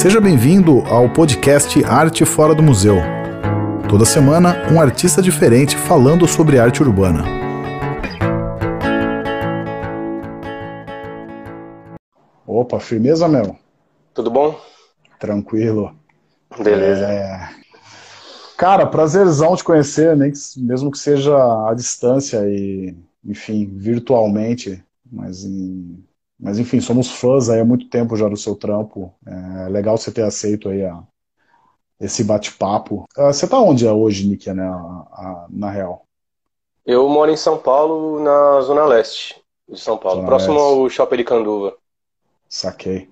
Seja bem-vindo ao podcast Arte Fora do Museu. Toda semana, um artista diferente falando sobre arte urbana. Opa, firmeza, meu? Tudo bom? Tranquilo. Beleza. É... Cara, prazerzão te conhecer, nem que, mesmo que seja à distância e, enfim, virtualmente, mas, em... mas enfim, somos fãs aí há muito tempo já do seu trampo. É legal você ter aceito aí a... esse bate-papo. Ah, você tá onde hoje, Nick, né, na real? Eu moro em São Paulo, na Zona Leste de São Paulo, Zona próximo Leste. ao Shopping de Canduva. Saquei.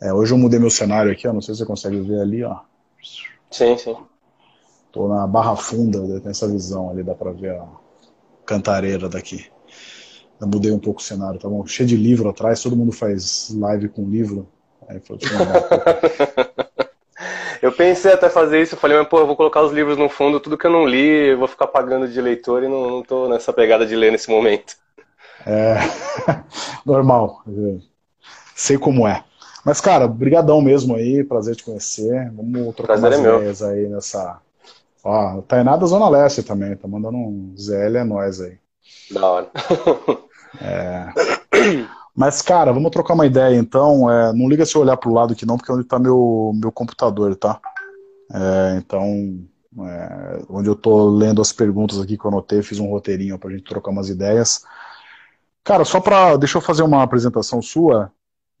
É, hoje eu mudei meu cenário aqui, ó, não sei se você consegue ver ali, ó. Sim, sim. Tô na Barra Funda, né, tem essa visão ali, dá pra ver a cantareira daqui. Eu mudei um pouco o cenário, tá bom? Cheio de livro atrás, todo mundo faz live com livro. Aí foi Eu pensei até fazer isso, eu falei, mas pô, eu vou colocar os livros no fundo, tudo que eu não li, eu vou ficar pagando de leitor e não, não tô nessa pegada de ler nesse momento. É, normal. Sei como é. Mas, cara, brigadão mesmo aí, prazer te conhecer. Vamos trocar Prazer umas é meu. ideias aí nessa... Ó, Tainá da Zona Leste também, tá mandando um ZL é nós aí. Da hora. Mas, cara, vamos trocar uma ideia então. É, não liga se eu olhar pro lado aqui não, porque é onde tá meu, meu computador, tá? É, então, é, onde eu tô lendo as perguntas aqui que eu anotei, fiz um roteirinho pra gente trocar umas ideias. Cara, só pra. Deixa eu fazer uma apresentação sua.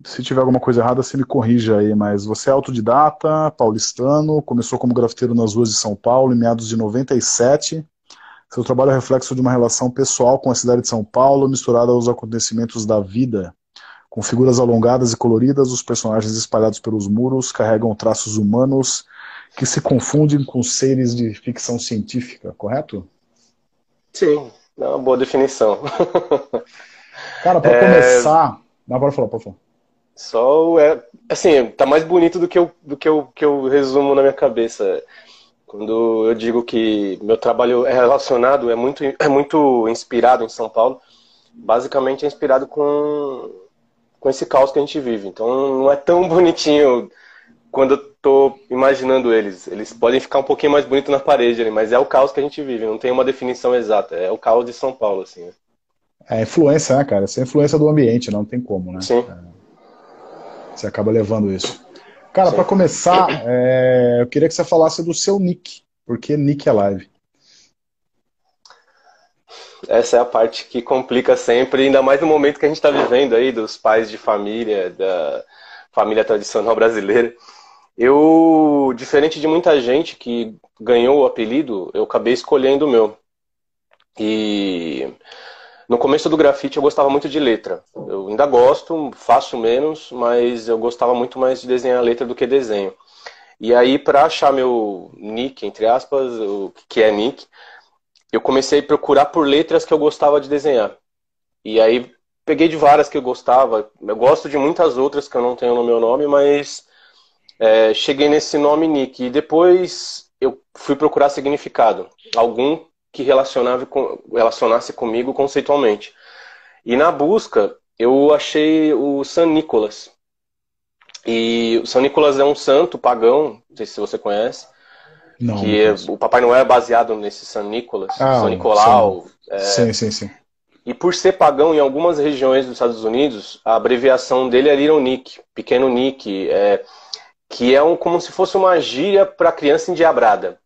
Se tiver alguma coisa errada, você me corrija aí, mas você é autodidata, paulistano, começou como grafiteiro nas ruas de São Paulo em meados de 97. Seu trabalho é reflexo de uma relação pessoal com a cidade de São Paulo, misturada aos acontecimentos da vida. Com figuras alongadas e coloridas, os personagens espalhados pelos muros carregam traços humanos que se confundem com seres de ficção científica, correto? Sim, é uma boa definição. Cara, para É. começar. Não, pode falar, pode falar. Só é, assim, tá mais bonito do que eu, do que eu, que eu resumo na minha cabeça. Quando eu digo que meu trabalho é relacionado, é muito, é muito inspirado em São Paulo, basicamente é inspirado com, com esse caos que a gente vive. Então não é tão bonitinho quando eu tô imaginando eles. Eles podem ficar um pouquinho mais bonitos na parede ali, mas é o caos que a gente vive, não tem uma definição exata. É o caos de São Paulo, assim. É influência, né, cara? Essa é influência do ambiente, não tem como, né? Sim. Você acaba levando isso. Cara, para começar, é, eu queria que você falasse do seu nick. Por que Nick é Alive? Essa é a parte que complica sempre, ainda mais no momento que a gente está vivendo aí, dos pais de família, da família tradicional brasileira. Eu, diferente de muita gente que ganhou o apelido, eu acabei escolhendo o meu. E no começo do grafite eu gostava muito de letra. Eu ainda gosto, faço menos, mas eu gostava muito mais de desenhar letra do que desenho. E aí, para achar meu nick, entre aspas, o que é nick, eu comecei a procurar por letras que eu gostava de desenhar. E aí peguei de várias que eu gostava. Eu gosto de muitas outras que eu não tenho no meu nome, mas é, cheguei nesse nome Nick. E depois eu fui procurar significado. Algum que com, relacionasse comigo conceitualmente. E na busca eu achei o San Nicolas. E o São Nicolas é um santo pagão, não sei se você conhece, Não. que é- o Papai Noel é baseado nesse São Nicolas, Ah, São Nicolau. é, Sim, sim, sim. e por ser pagão em algumas regiões dos Estados Unidos, a abreviação dele é Little Nick, pequeno Nick, é, que é um, como se fosse uma gíria para criança endiabrada.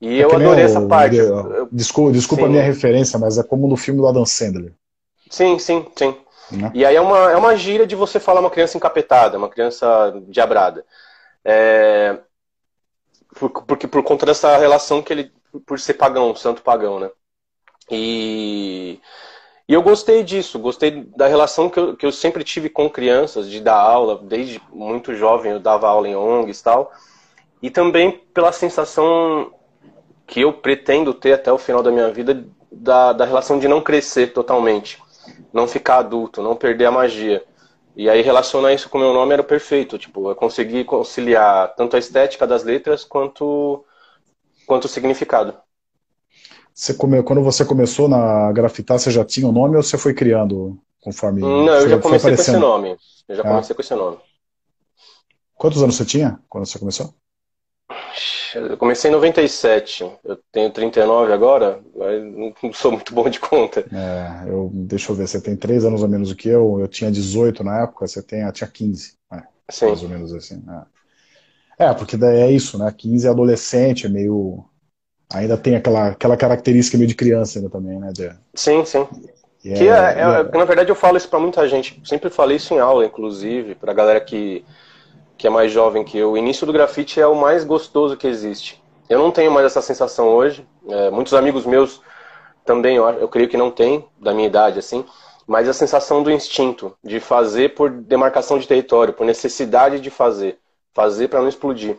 E É eu adorei essa parte. Eu- Desculpa, desculpa a minha referência, mas é como no filme do Adam Sandler. sim, sim, sim. Né? E aí é uma, é uma gíria de você falar uma criança encapetada, uma criança diabrada. É, por- porque por conta dessa relação que ele, por ser pagão, santo pagão, né? E, e eu gostei disso, gostei da relação que eu, que eu sempre tive com crianças, de dar aula, desde muito jovem eu dava aula em ONGs e tal, e também pela sensação que eu pretendo ter até o final da minha vida da, da relação de não crescer totalmente, não ficar adulto, não perder a magia. E aí relacionar isso com o meu nome era perfeito, tipo, eu consegui conciliar tanto a estética das letras quanto quanto o significado. Você come- Quando você começou na grafitar, você já tinha o nome ou você foi criando conforme Não, eu já comecei com esse nome. Eu já Ah. comecei com esse nome. Quantos anos você tinha quando você começou? Eu comecei em 97. Eu tenho 39 agora, mas não sou muito bom de conta. É, eu, deixa eu ver, você tem 3 anos a menos do que eu. Eu tinha 18 na época, você tem, tinha 15. É, Sim. Mais ou menos assim. É. é, porque daí é isso, né? 15 é adolescente, é meio. Ainda tem aquela, aquela característica meio de criança ainda também, né? De... Sim, sim. Yeah, que é, é, é, na verdade eu falo isso para muita gente. Sempre falei isso em aula, inclusive, pra galera que que é mais jovem que eu, o início do grafite é o mais gostoso que existe. Eu não tenho mais essa sensação hoje. É, muitos amigos meus também, eu, eu creio que não têm, da minha idade, assim. Mas a sensação do instinto, de fazer por demarcação de território, por necessidade de fazer. Fazer para não explodir.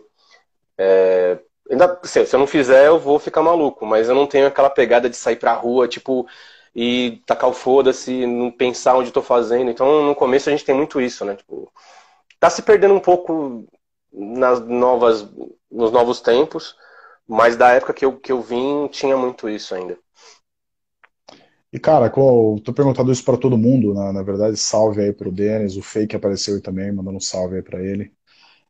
É, ainda, se, eu não fizer, eu vou ficar maluco. Mas eu não tenho aquela pegada de sair pra rua, tipo, e tacar o foda-se, não pensar onde estou fazendo. Então, no começo a gente tem muito isso, né? Tipo, Está se perdendo um pouco nas novas, nos novos tempos, mas da época que eu, que eu vim tinha muito isso ainda. E cara, qual, tô perguntando isso para todo mundo, na, na verdade, salve aí pro Denis, o Fake apareceu aí também, mandando um salve aí para ele.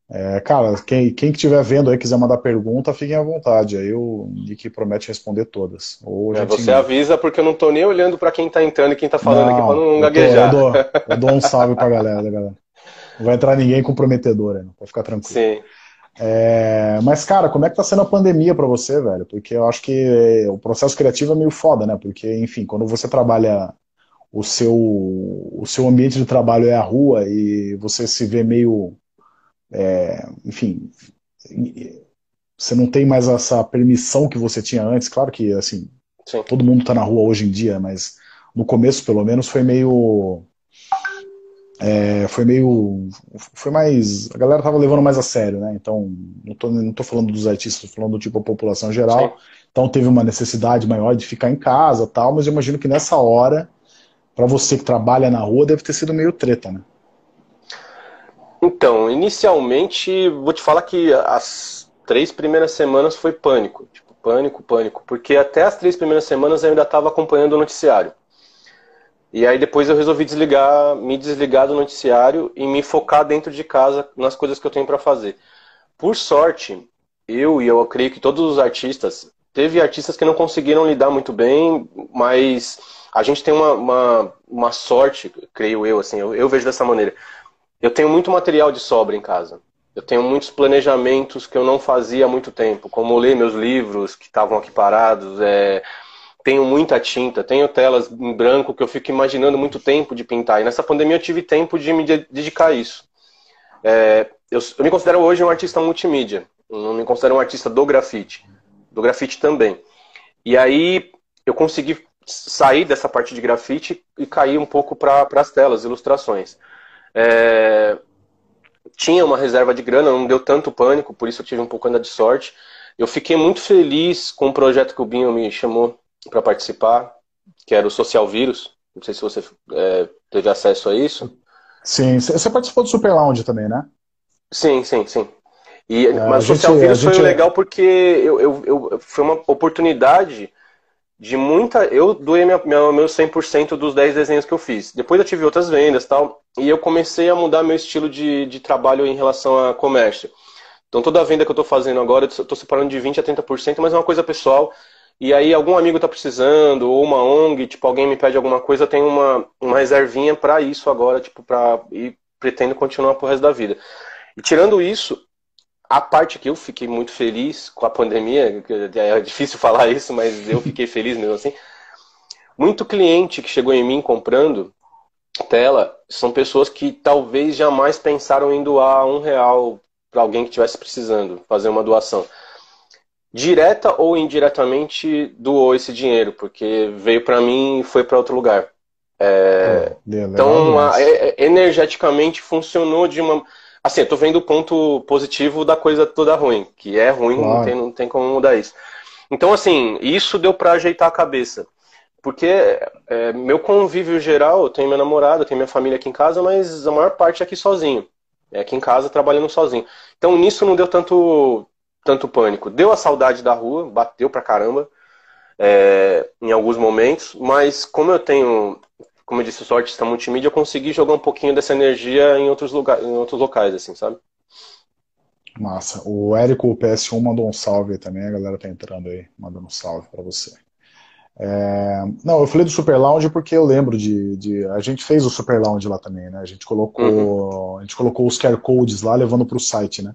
É, cara, quem, quem que estiver vendo aí quiser mandar pergunta, fiquem à vontade. Aí o Nick promete responder todas. Ou é, você avisa porque eu não tô nem olhando para quem tá entrando e quem tá falando não, aqui para não gaguejar. Eu, dou, eu dou um salve pra galera, galera. Não vai entrar ninguém comprometedor, né? Pode ficar tranquilo. Sim. É, mas, cara, como é que tá sendo a pandemia para você, velho? Porque eu acho que o processo criativo é meio foda, né? Porque, enfim, quando você trabalha o seu, o seu ambiente de trabalho é a rua e você se vê meio. É, enfim. Você não tem mais essa permissão que você tinha antes. Claro que, assim, Sim. todo mundo tá na rua hoje em dia, mas no começo, pelo menos, foi meio é, foi meio. Foi mais. A galera tava levando mais a sério, né? Então, não tô, não tô falando dos artistas, tô falando do tipo a população geral. Sim. Então teve uma necessidade maior de ficar em casa tal, mas eu imagino que nessa hora, para você que trabalha na rua, deve ter sido meio treta, né? Então, inicialmente, vou te falar que as três primeiras semanas foi pânico. Tipo, pânico, pânico. Porque até as três primeiras semanas eu ainda estava acompanhando o noticiário. E aí depois eu resolvi desligar, me desligar do noticiário e me focar dentro de casa nas coisas que eu tenho para fazer. Por sorte, eu e eu creio que todos os artistas, teve artistas que não conseguiram lidar muito bem, mas a gente tem uma, uma, uma sorte, creio eu, assim, eu, eu vejo dessa maneira. Eu tenho muito material de sobra em casa. Eu tenho muitos planejamentos que eu não fazia há muito tempo, como ler meus livros que estavam aqui parados, é, tenho muita tinta, tenho telas em branco que eu fico imaginando muito tempo de pintar. E nessa pandemia eu tive tempo de me dedicar a isso. É, eu, eu, me considero hoje um artista multimídia, não me considero um artista do grafite, do grafite também. E aí eu consegui sair dessa parte de grafite e cair um pouco para as telas, ilustrações. É, tinha uma reserva de grana, não deu tanto pânico, por isso eu tive um pouco ainda de sorte. Eu fiquei muito feliz com o projeto que o Binho me chamou para participar, que era o Social Vírus. Não sei se você é, teve acesso a isso. Sim, você participou do Super Lounge também, né? Sim, sim, sim. E, é, mas o Social gente, Vírus foi gente... legal porque eu, eu, eu, foi uma oportunidade de muita. Eu doei minha, minha, meu 100% dos 10 desenhos que eu fiz. Depois eu tive outras vendas tal. E eu comecei a mudar meu estilo de, de trabalho em relação a comércio. Então toda a venda que eu estou fazendo agora, eu estou separando de 20% a 30%, mas é uma coisa pessoal e aí algum amigo está precisando, ou uma ONG, tipo, alguém me pede alguma coisa, tenho uma, uma reservinha para isso agora, tipo, pra, e pretendo continuar pro resto da vida. E tirando isso, a parte que eu fiquei muito feliz com a pandemia, é difícil falar isso, mas eu fiquei feliz mesmo assim. Muito cliente que chegou em mim comprando tela são pessoas que talvez jamais pensaram em doar um real para alguém que estivesse precisando, fazer uma doação direta ou indiretamente doou esse dinheiro, porque veio para mim e foi para outro lugar. É, então, a, é, é, energeticamente funcionou de uma. Assim, eu tô vendo o ponto positivo da coisa toda ruim, que é ruim, claro. não, tem, não tem como mudar isso. Então, assim, isso deu para ajeitar a cabeça. Porque é, meu convívio geral, eu tenho minha namorada, eu tenho minha família aqui em casa, mas a maior parte é aqui sozinho. É aqui em casa trabalhando sozinho. Então nisso não deu tanto tanto pânico. Deu a saudade da rua, bateu pra caramba é, em alguns momentos, mas como eu tenho, como eu disse, eu sou artista multimídia, eu consegui jogar um pouquinho dessa energia em outros, lugar, em outros locais, assim, sabe? Massa. O Érico PS1 mandou um salve também, a galera tá entrando aí, mandando um salve para você. É... Não, eu falei do Super Lounge porque eu lembro de, de, A gente fez o Super Lounge lá também, né? A gente colocou, uhum. a gente colocou os QR Codes lá levando para o site, né?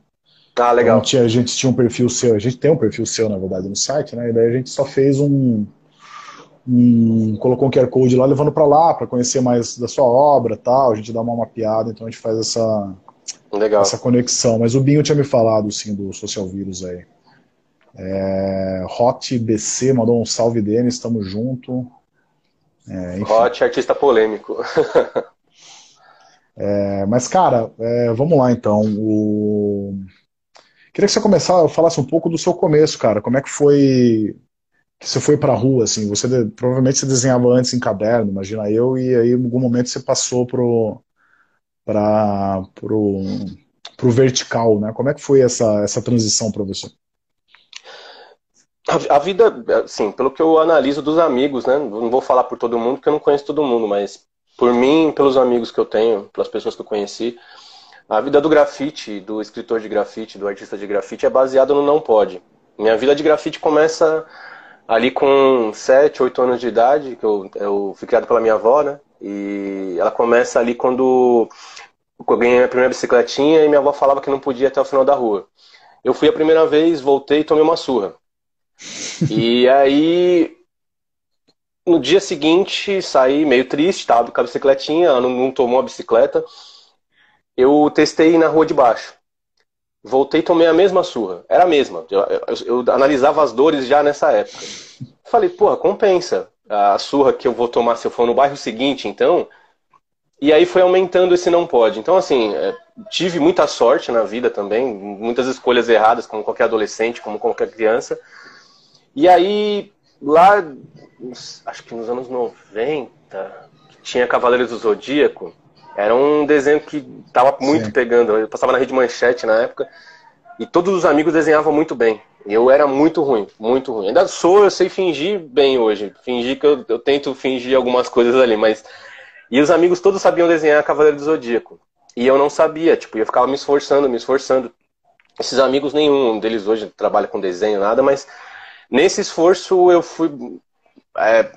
Ah, legal. Então, tinha, a gente tinha um perfil seu, a gente tem um perfil seu, na verdade, no site, né? E daí a gente só fez um. um colocou um QR Code lá levando para lá, para conhecer mais da sua obra tal. A gente dá uma mapeada, então a gente faz essa, legal. essa conexão. Mas o Binho tinha me falado, sim, do Social Vírus aí. É, Hot BC mandou um salve Denis, estamos junto. É, Hot, artista polêmico. é, mas, cara, é, vamos lá então. O... Queria que você começasse, falasse um pouco do seu começo, cara. Como é que foi que você foi pra rua, assim? Você provavelmente você desenhava antes em caderno, imagina eu, e aí em algum momento você passou pro para pro, pro vertical, né? Como é que foi essa, essa transição para você? A, a, vida, assim, pelo que eu analiso dos amigos, né? Não vou falar por todo mundo, porque eu não conheço todo mundo, mas por mim, pelos amigos que eu tenho, pelas pessoas que eu conheci, a vida do grafite, do escritor de grafite, do artista de grafite é baseada no não pode. Minha vida de grafite começa ali com 7, 8 anos de idade, que eu, eu fui criado pela minha avó, né? E ela começa ali quando eu ganhei a primeira bicicletinha e minha avó falava que não podia até o final da rua. Eu fui a primeira vez, voltei e tomei uma surra. e aí, no dia seguinte, saí meio triste, tava com a bicicletinha, ela não, não tomou a bicicleta eu testei na rua de baixo. Voltei e tomei a mesma surra. Era a mesma. Eu, eu, eu, analisava as dores já nessa época. Falei, porra, compensa a surra que eu vou tomar se eu for no bairro seguinte, então. E aí foi aumentando esse não pode. Então, assim, é, tive muita sorte na vida também, muitas escolhas erradas, como qualquer adolescente, como qualquer criança. E aí, lá, acho que nos anos 90, tinha Cavaleiros do Zodíaco. Era um desenho que tava muito Sim. pegando. Eu passava na rede manchete na época. E todos os amigos desenhavam muito bem. Eu era muito ruim, muito ruim. Ainda sou, eu sei fingir bem hoje. Fingir que eu, eu tento fingir algumas coisas ali, mas. E os amigos todos sabiam desenhar Cavaleiro do Zodíaco. E eu não sabia, tipo, eu ficava me esforçando, me esforçando. Esses amigos, nenhum deles hoje trabalha com desenho, nada, mas nesse esforço eu fui é,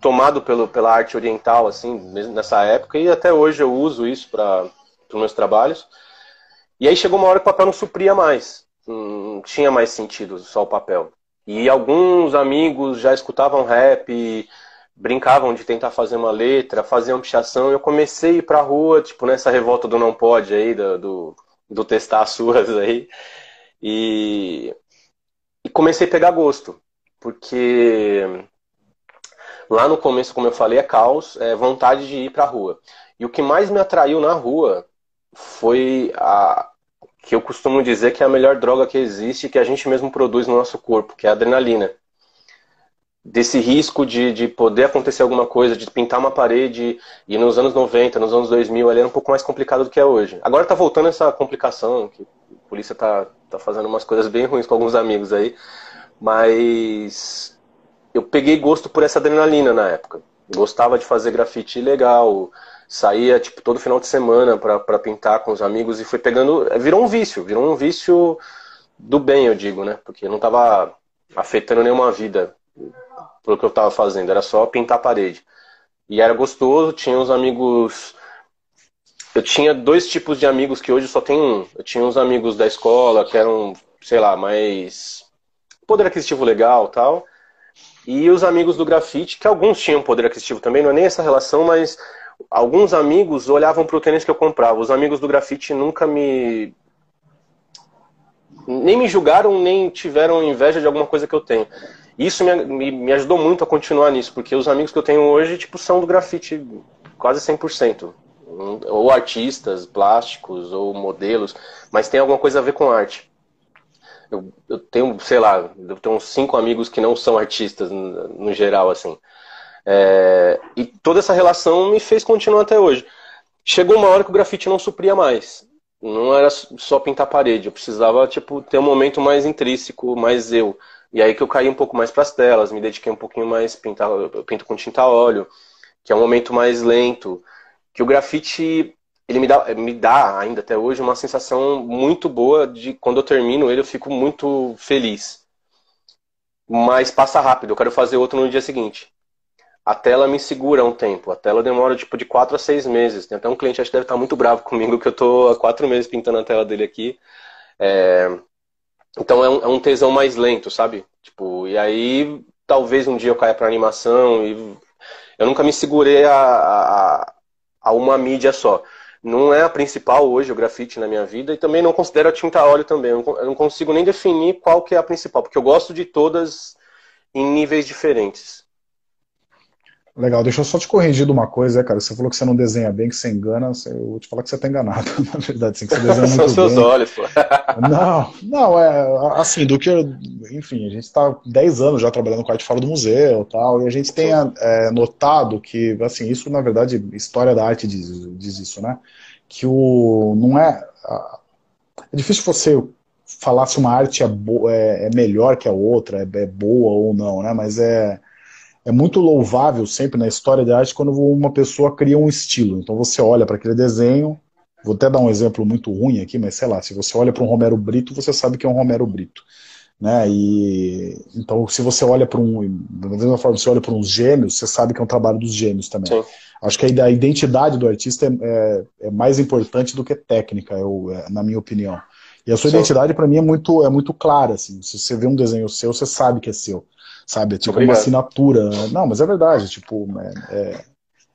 tomado pelo, pela arte oriental, assim, nessa época, e até hoje eu uso isso para os meus trabalhos. E aí chegou uma hora que o papel não supria mais, não tinha mais sentido só o papel. E alguns amigos já escutavam rap, brincavam de tentar fazer uma letra, faziam pichação, e eu comecei a ir pra rua, tipo, nessa revolta do não pode aí, do, do, do testar as suas aí, e, e comecei a pegar gosto, porque Lá no começo, como eu falei, é caos, é vontade de ir para a rua. E o que mais me atraiu na rua foi a que eu costumo dizer que é a melhor droga que existe, que a gente mesmo produz no nosso corpo, que é a adrenalina. Desse risco de, de poder acontecer alguma coisa, de pintar uma parede, e nos anos 90, nos anos 2000, ali era um pouco mais complicado do que é hoje. Agora tá voltando essa complicação, que a polícia tá, tá fazendo umas coisas bem ruins com alguns amigos aí, mas eu peguei gosto por essa adrenalina na época. Gostava de fazer grafite legal, saía tipo todo final de semana para pintar com os amigos e foi pegando, virou um vício, virou um vício do bem, eu digo, né? Porque não estava afetando nenhuma vida pelo que eu estava fazendo, era só pintar a parede. E era gostoso, tinha uns amigos eu tinha dois tipos de amigos que hoje só tem um. Eu tinha uns amigos da escola que eram, sei lá, mais poder aquisitivo legal, tal e os amigos do grafite, que alguns tinham poder aquisitivo também, não é nem essa relação, mas alguns amigos olhavam para o tênis que eu comprava. Os amigos do grafite nunca me. nem me julgaram, nem tiveram inveja de alguma coisa que eu tenho. Isso me, me, me ajudou muito a continuar nisso, porque os amigos que eu tenho hoje, tipo, são do grafite quase 100%. Ou artistas, plásticos, ou modelos, mas tem alguma coisa a ver com arte. Eu, eu, tenho, sei lá, eu tenho uns cinco amigos que não são artistas no, no geral, assim. É, e toda essa relação me fez continuar até hoje. Chegou uma hora que o grafite não supria mais. Não era só pintar parede, eu precisava tipo ter um momento mais intrínseco, mais eu. E aí que eu caí um pouco mais para as telas, me dediquei um pouquinho mais pintar, eu pinto com tinta óleo, que é um momento mais lento, que o grafite ele me dá, me dá ainda até hoje uma sensação muito boa de quando eu termino ele eu fico muito feliz. Mas passa rápido, eu quero fazer outro no dia seguinte. A tela me segura um tempo, a tela demora tipo de 4 a 6 meses. Tem até um cliente que deve estar muito bravo comigo que eu tô há 4 meses pintando a tela dele aqui. É... Então é um, é um tesão mais lento, sabe? Tipo, e aí talvez um dia eu caia para animação e eu nunca me segurei a, a, a uma mídia só não é a principal hoje o grafite na minha vida e também não considero a tinta óleo também. Eu não consigo nem definir qual que é a principal, porque eu gosto de todas em níveis diferentes. Legal, deixa eu só te corrigir de uma coisa, cara. Você falou que você não desenha bem, que você engana. Eu vou te falar que você está enganado, na verdade. Assim, que você desenha muito São seus bem. olhos, pô. Não, não, é assim, do que. Enfim, a gente está 10 anos já trabalhando com arte fora do museu tal, e a gente tem é, notado que, assim, isso na verdade, história da arte diz, diz isso, né? Que o. Não é. É difícil você falar se uma arte é, é, é melhor que a outra, é, é boa ou não, né? Mas é é muito louvável sempre na história da arte quando uma pessoa cria um estilo. Então você olha para aquele desenho, vou até dar um exemplo muito ruim aqui, mas sei lá, se você olha para um Romero Brito, você sabe que é um Romero Brito. Né? E, então, se você olha para um. Da mesma forma, você olha para uns gêmeos, você sabe que é um trabalho dos gêmeos também. Sim. Acho que a identidade do artista é, é, é mais importante do que técnica, eu, é, na minha opinião. E a sua Sim. identidade, para mim, é muito, é muito clara. Assim. Se você vê um desenho seu, você sabe que é seu sabe? É tipo Obrigado. uma assinatura. Não, mas é verdade, tipo, é, é,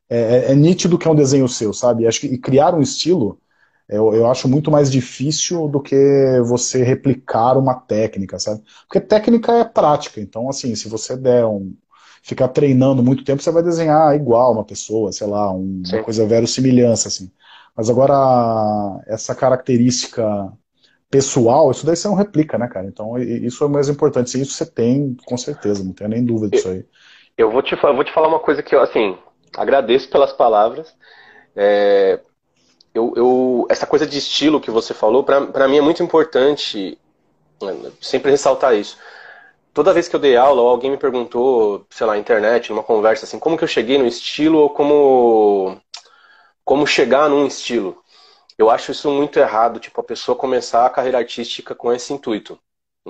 é, é, nítido que é um desenho seu, sabe? Acho que, e criar um estilo, eu, eu acho muito mais difícil do que você replicar uma técnica, sabe? Porque técnica é prática, então, assim, se você der um. ficar treinando muito tempo, você vai desenhar igual uma pessoa, sei lá, um, uma coisa verossimilhança, assim. Mas agora, essa característica pessoal, isso daí você não replica, né, cara? Então isso é o mais importante. Se isso você tem, com certeza, não tenho nem dúvida disso aí. Eu vou te, vou te falar uma coisa que eu, assim, agradeço pelas palavras. É, eu, eu, essa coisa de estilo que você falou, para mim é muito importante né, sempre ressaltar isso. Toda vez que eu dei aula, alguém me perguntou, sei lá, na internet, numa conversa assim, como que eu cheguei no estilo ou como, como chegar num estilo. Eu acho isso muito errado, tipo, a pessoa começar a carreira artística com esse intuito.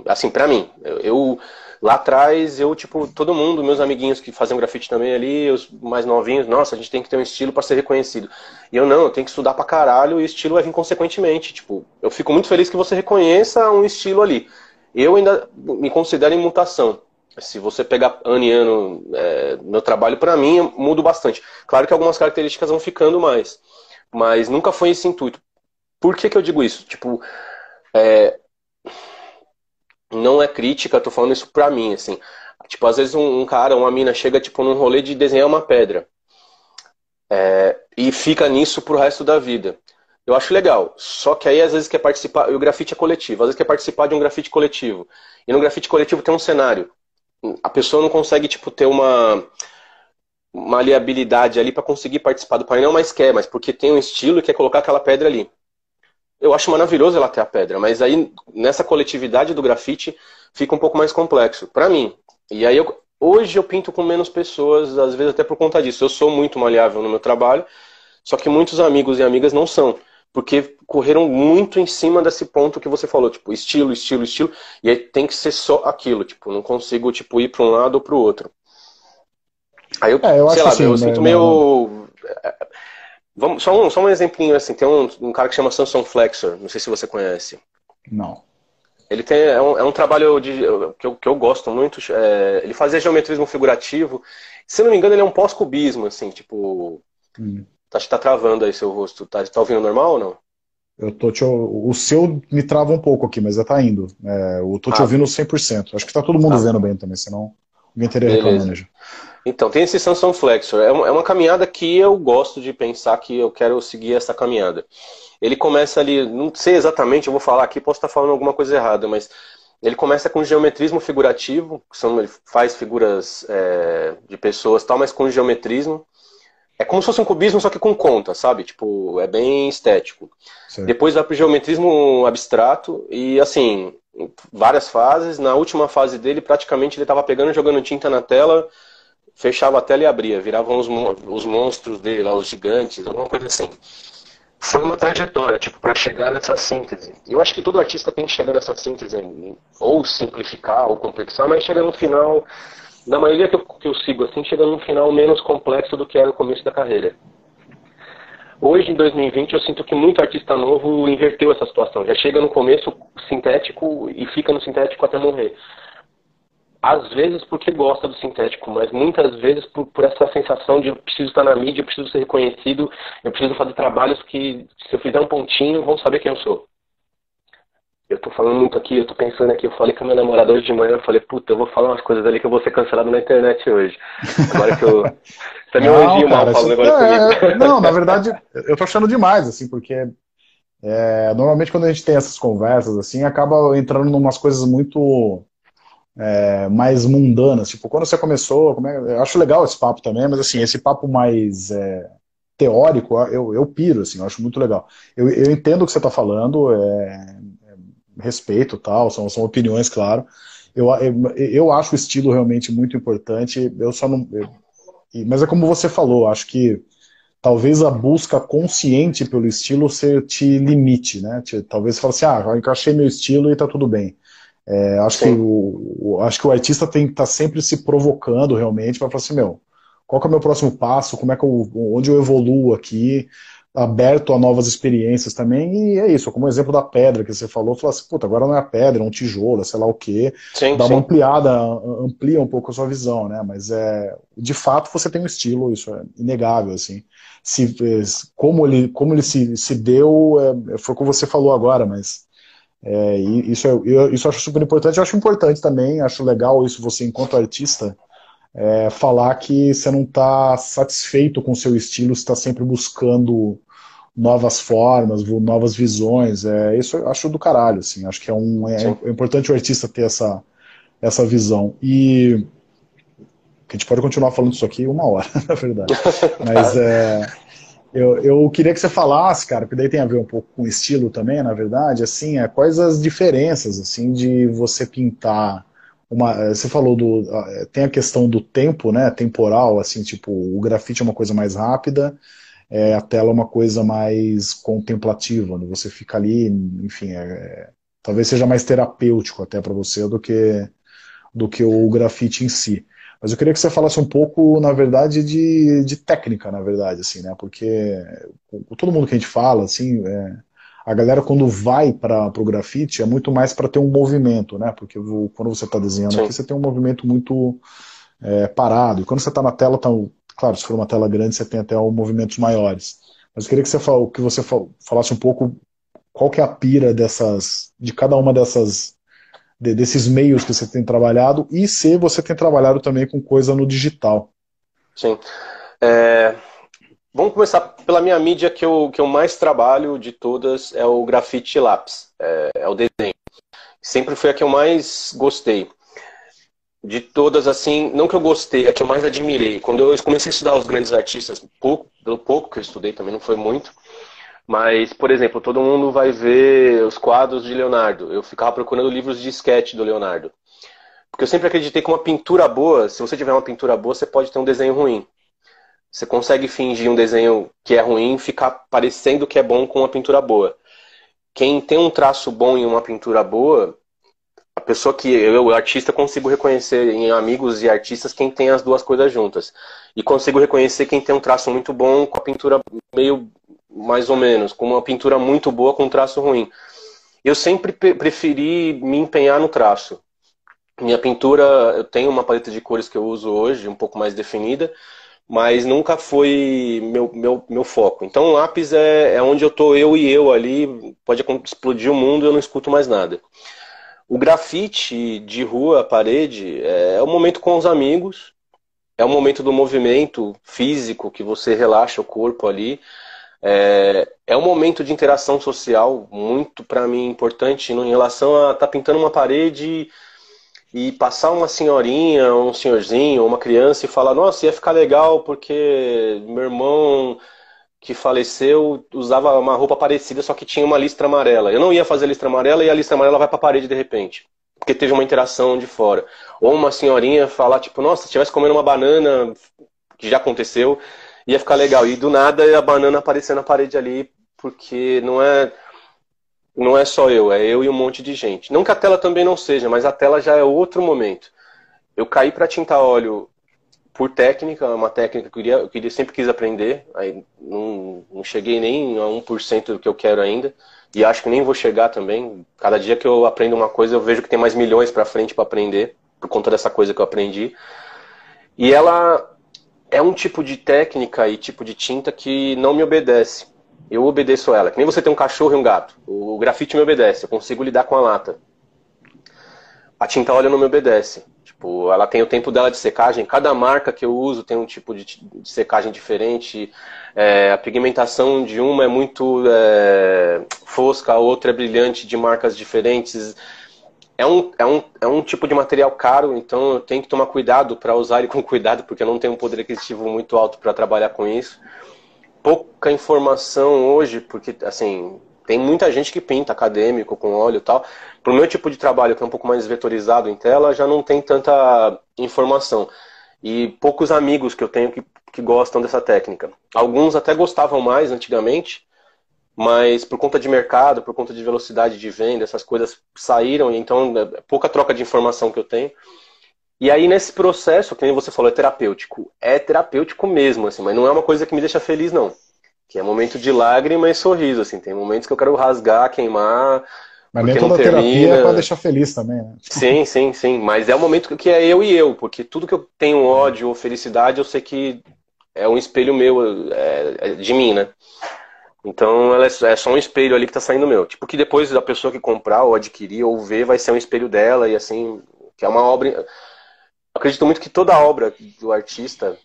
Assim, para mim, eu, eu, lá atrás, eu, tipo, todo mundo, meus amiguinhos que faziam grafite também ali, os mais novinhos, nossa, a gente tem que ter um estilo para ser reconhecido. E eu não, eu tenho que estudar pra caralho e o estilo vai vir consequentemente. Tipo, eu fico muito feliz que você reconheça um estilo ali. Eu ainda me considero em mutação. Se você pegar ano e ano, é, meu trabalho, para mim, mudo bastante. Claro que algumas características vão ficando mais. Mas nunca foi esse intuito. Por que, que eu digo isso? Tipo, é... não é crítica, tô falando isso pra mim, assim. Tipo, às vezes um, um cara, uma mina chega, tipo, num rolê de desenhar uma pedra. É... e fica nisso pro resto da vida. Eu acho legal. Só que aí às vezes quer participar. E o grafite é coletivo. Às vezes quer participar de um grafite coletivo. E no grafite coletivo tem um cenário. A pessoa não consegue, tipo, ter uma maleabilidade ali para conseguir participar do painel, mas quer, mas porque tem um estilo e quer colocar aquela pedra ali. Eu acho maravilhoso ela ter a pedra, mas aí nessa coletividade do grafite fica um pouco mais complexo, para mim. E aí eu, hoje eu pinto com menos pessoas, às vezes até por conta disso. Eu sou muito maleável no meu trabalho, só que muitos amigos e amigas não são, porque correram muito em cima desse ponto que você falou, tipo, estilo, estilo, estilo, e aí tem que ser só aquilo, tipo, não consigo tipo ir para um lado ou para o outro. Aí eu, é, eu sei lá, assim, eu sinto né, meio. Vamos, só, um, só um exemplinho assim, tem um, um cara que chama Samson Flexor, não sei se você conhece. Não. Ele tem, é, um, é um trabalho de, que, eu, que eu gosto muito. É, ele fazia geometrismo figurativo. Se não me engano, ele é um pós-cubismo, assim, tipo. Hum. Tá, tá travando aí seu rosto. Tá, tá ouvindo normal ou não? Eu tô te, o seu me trava um pouco aqui, mas já tá indo. É, eu tô te ah, ouvindo 100%. Acho que tá todo mundo ah, vendo bem também, senão ninguém teria reclamando já. Então, tem esse Samsung Flexor. É uma, é uma caminhada que eu gosto de pensar que eu quero seguir essa caminhada. Ele começa ali, não sei exatamente, eu vou falar aqui, posso estar falando alguma coisa errada, mas ele começa com geometrismo figurativo, que são, ele faz figuras é, de pessoas tal, mas com geometrismo. É como se fosse um cubismo, só que com conta, sabe? Tipo, é bem estético. Sim. Depois vai para o geometrismo abstrato e, assim, várias fases. Na última fase dele, praticamente ele estava pegando e jogando tinta na tela fechava a tela e abria, viravam os, os monstros dele lá, os gigantes, alguma coisa assim. foi uma trajetória, tipo, para chegar nessa síntese. Eu acho que todo artista tem que chegar nessa síntese, ou simplificar, ou complexar, mas chega no final, na maioria que eu, que eu sigo assim, chega no final menos complexo do que era no começo da carreira. Hoje, em 2020, eu sinto que muito artista novo inverteu essa situação. Já chega no começo sintético e fica no sintético até morrer às vezes porque gosta do sintético, mas muitas vezes por, por, essa sensação de eu preciso estar na mídia, eu preciso ser reconhecido, eu preciso fazer trabalhos que, se eu fizer um pontinho, vão saber quem eu sou. Eu tô falando muito aqui, eu tô pensando aqui, eu falei com a minha namorada hoje de manhã, eu falei, puta, eu vou falar umas coisas ali que eu vou ser cancelado na internet hoje. Agora que eu. Você me elogio mal falando agora é, comigo. Não, na verdade, eu tô achando demais, assim, porque é, normalmente quando a gente tem essas conversas, assim, acaba entrando em umas coisas muito é, mais mundanas. Tipo, quando você começou, é, eu acho legal esse papo também, mas assim, esse papo mais é, teórico, eu, eu piro, assim, eu acho muito legal. Eu, eu entendo o que você está falando, é, é, respeito tal, são, são opiniões, claro. Eu, eu, eu acho o estilo realmente muito importante, eu só não. Eu, mas é como você falou, acho que talvez a busca consciente pelo estilo te limite, né? Talvez você fale assim, ah, encaixei meu estilo e tá tudo bem. É, acho, que o, o, acho que o artista tem que estar tá sempre se provocando realmente para falar assim, meu, qual é o meu próximo passo, como é que eu, onde eu evoluo aqui, aberto a novas experiências também, e é isso, como o exemplo da pedra que você falou, falar assim, puta, agora não é a pedra, é um tijolo, sei lá o quê, sim, dá sim. uma ampliada, amplia um pouco a sua visão, né, mas é, de fato você tem um estilo, isso é inegável, assim, se, como ele, como ele se, se deu, é, foi o que você falou agora, mas é, isso, eu, isso eu acho super importante. Eu acho importante também, acho legal isso você, enquanto artista, é, falar que você não está satisfeito com o seu estilo, você está sempre buscando novas formas, novas visões. É, isso eu acho do caralho, assim. Acho que é, um, é, é importante o artista ter essa, essa visão. E a gente pode continuar falando isso aqui uma hora, na verdade. Mas é, eu, eu queria que você falasse, cara, porque daí tem a ver um pouco com estilo também, na verdade, assim, é, quais as diferenças, assim, de você pintar uma, você falou do, tem a questão do tempo, né, temporal, assim, tipo, o grafite é uma coisa mais rápida, é, a tela é uma coisa mais contemplativa, né, você fica ali, enfim, é, é talvez seja mais terapêutico até para você do que, do que o grafite em si. Mas eu queria que você falasse um pouco, na verdade, de, de técnica, na verdade, assim, né? Porque com todo mundo que a gente fala, assim, é, a galera quando vai para o grafite é muito mais para ter um movimento, né? Porque quando você está desenhando Sim. aqui, você tem um movimento muito é, parado. E quando você está na tela, tá, claro, se for uma tela grande, você tem até movimentos maiores. Mas eu queria que você, que você falasse um pouco qual que é a pira dessas, de cada uma dessas de, desses meios que você tem trabalhado e se você tem trabalhado também com coisa no digital. Sim. É, vamos começar pela minha mídia que eu, que eu mais trabalho de todas, é o grafite lápis, é, é o desenho. Sempre foi a que eu mais gostei. De todas, assim, não que eu gostei, a que eu mais admirei. Quando eu comecei a estudar os grandes artistas, pouco, pelo pouco que eu estudei também, não foi muito, mas, por exemplo, todo mundo vai ver os quadros de Leonardo. Eu ficava procurando livros de sketch do Leonardo. Porque eu sempre acreditei que uma pintura boa, se você tiver uma pintura boa, você pode ter um desenho ruim. Você consegue fingir um desenho que é ruim ficar parecendo que é bom com uma pintura boa. Quem tem um traço bom em uma pintura boa, a pessoa que eu, o artista, consigo reconhecer em amigos e artistas quem tem as duas coisas juntas. E consigo reconhecer quem tem um traço muito bom com a pintura meio mais ou menos, com uma pintura muito boa com um traço ruim. Eu sempre preferi me empenhar no traço. Minha pintura, eu tenho uma paleta de cores que eu uso hoje, um pouco mais definida, mas nunca foi meu, meu, meu foco. Então, lápis é, é onde eu tô eu e eu ali, pode explodir o mundo eu não escuto mais nada. O grafite de rua, parede, é, é o momento com os amigos, é o momento do movimento físico, que você relaxa o corpo ali. É, é um momento de interação social muito, para mim, importante em relação a estar tá pintando uma parede e passar uma senhorinha, um senhorzinho, uma criança e falar: Nossa, ia ficar legal porque meu irmão que faleceu usava uma roupa parecida, só que tinha uma listra amarela. Eu não ia fazer a listra amarela e a listra amarela vai para a parede de repente, porque teve uma interação de fora. Ou uma senhorinha falar: Tipo, nossa, se estivesse comendo uma banana, que já aconteceu ia ficar legal. E do nada a banana aparecer na parede ali, porque não é não é só eu, é eu e um monte de gente. Não que a tela também não seja, mas a tela já é outro momento. Eu caí para tinta óleo por técnica, uma técnica que eu, queria, eu queria, sempre quis aprender, aí não, não cheguei nem a 1% do que eu quero ainda, e acho que nem vou chegar também. Cada dia que eu aprendo uma coisa, eu vejo que tem mais milhões para frente para aprender, por conta dessa coisa que eu aprendi. E ela é um tipo de técnica e tipo de tinta que não me obedece eu obedeço ela. Que nem você tem um cachorro e um gato. O grafite me obedece, eu consigo lidar com a lata. A tinta óleo não me obedece. Tipo, ela tem o tempo dela de secagem. Cada marca que eu uso tem um tipo de, de secagem diferente. É, a pigmentação de uma é muito é, fosca, a outra é brilhante, de marcas diferentes. É um, é, um, é um tipo de material caro, então eu tenho que tomar cuidado para usar ele com cuidado, porque eu não tenho um poder aquisitivo muito alto para trabalhar com isso pouca informação hoje, porque, assim, tem muita gente que pinta acadêmico com óleo e tal. Para o meu tipo de trabalho, que é um pouco mais vetorizado em tela, já não tem tanta informação. E poucos amigos que eu tenho que, que gostam dessa técnica. Alguns até gostavam mais antigamente, mas por conta de mercado, por conta de velocidade de venda, essas coisas saíram, então é pouca troca de informação que eu tenho. E aí, nesse processo, que nem você falou, é terapêutico. É terapêutico mesmo, assim, mas não é uma coisa que me deixa feliz, não. Que é momento de lágrima e sorriso, assim. Tem momentos que eu quero rasgar, queimar. Mas nem toda terapia é pra deixar feliz também, né? Sim, sim, sim. Mas é um momento que é eu e eu, porque tudo que eu tenho ódio ou felicidade, eu sei que é um espelho meu, é, é de mim, né? Então ela é, é só um espelho ali que tá saindo meu. Tipo que depois da pessoa que comprar ou adquirir ou ver vai ser um espelho dela e assim, que é uma obra acredito muito que toda obra do artista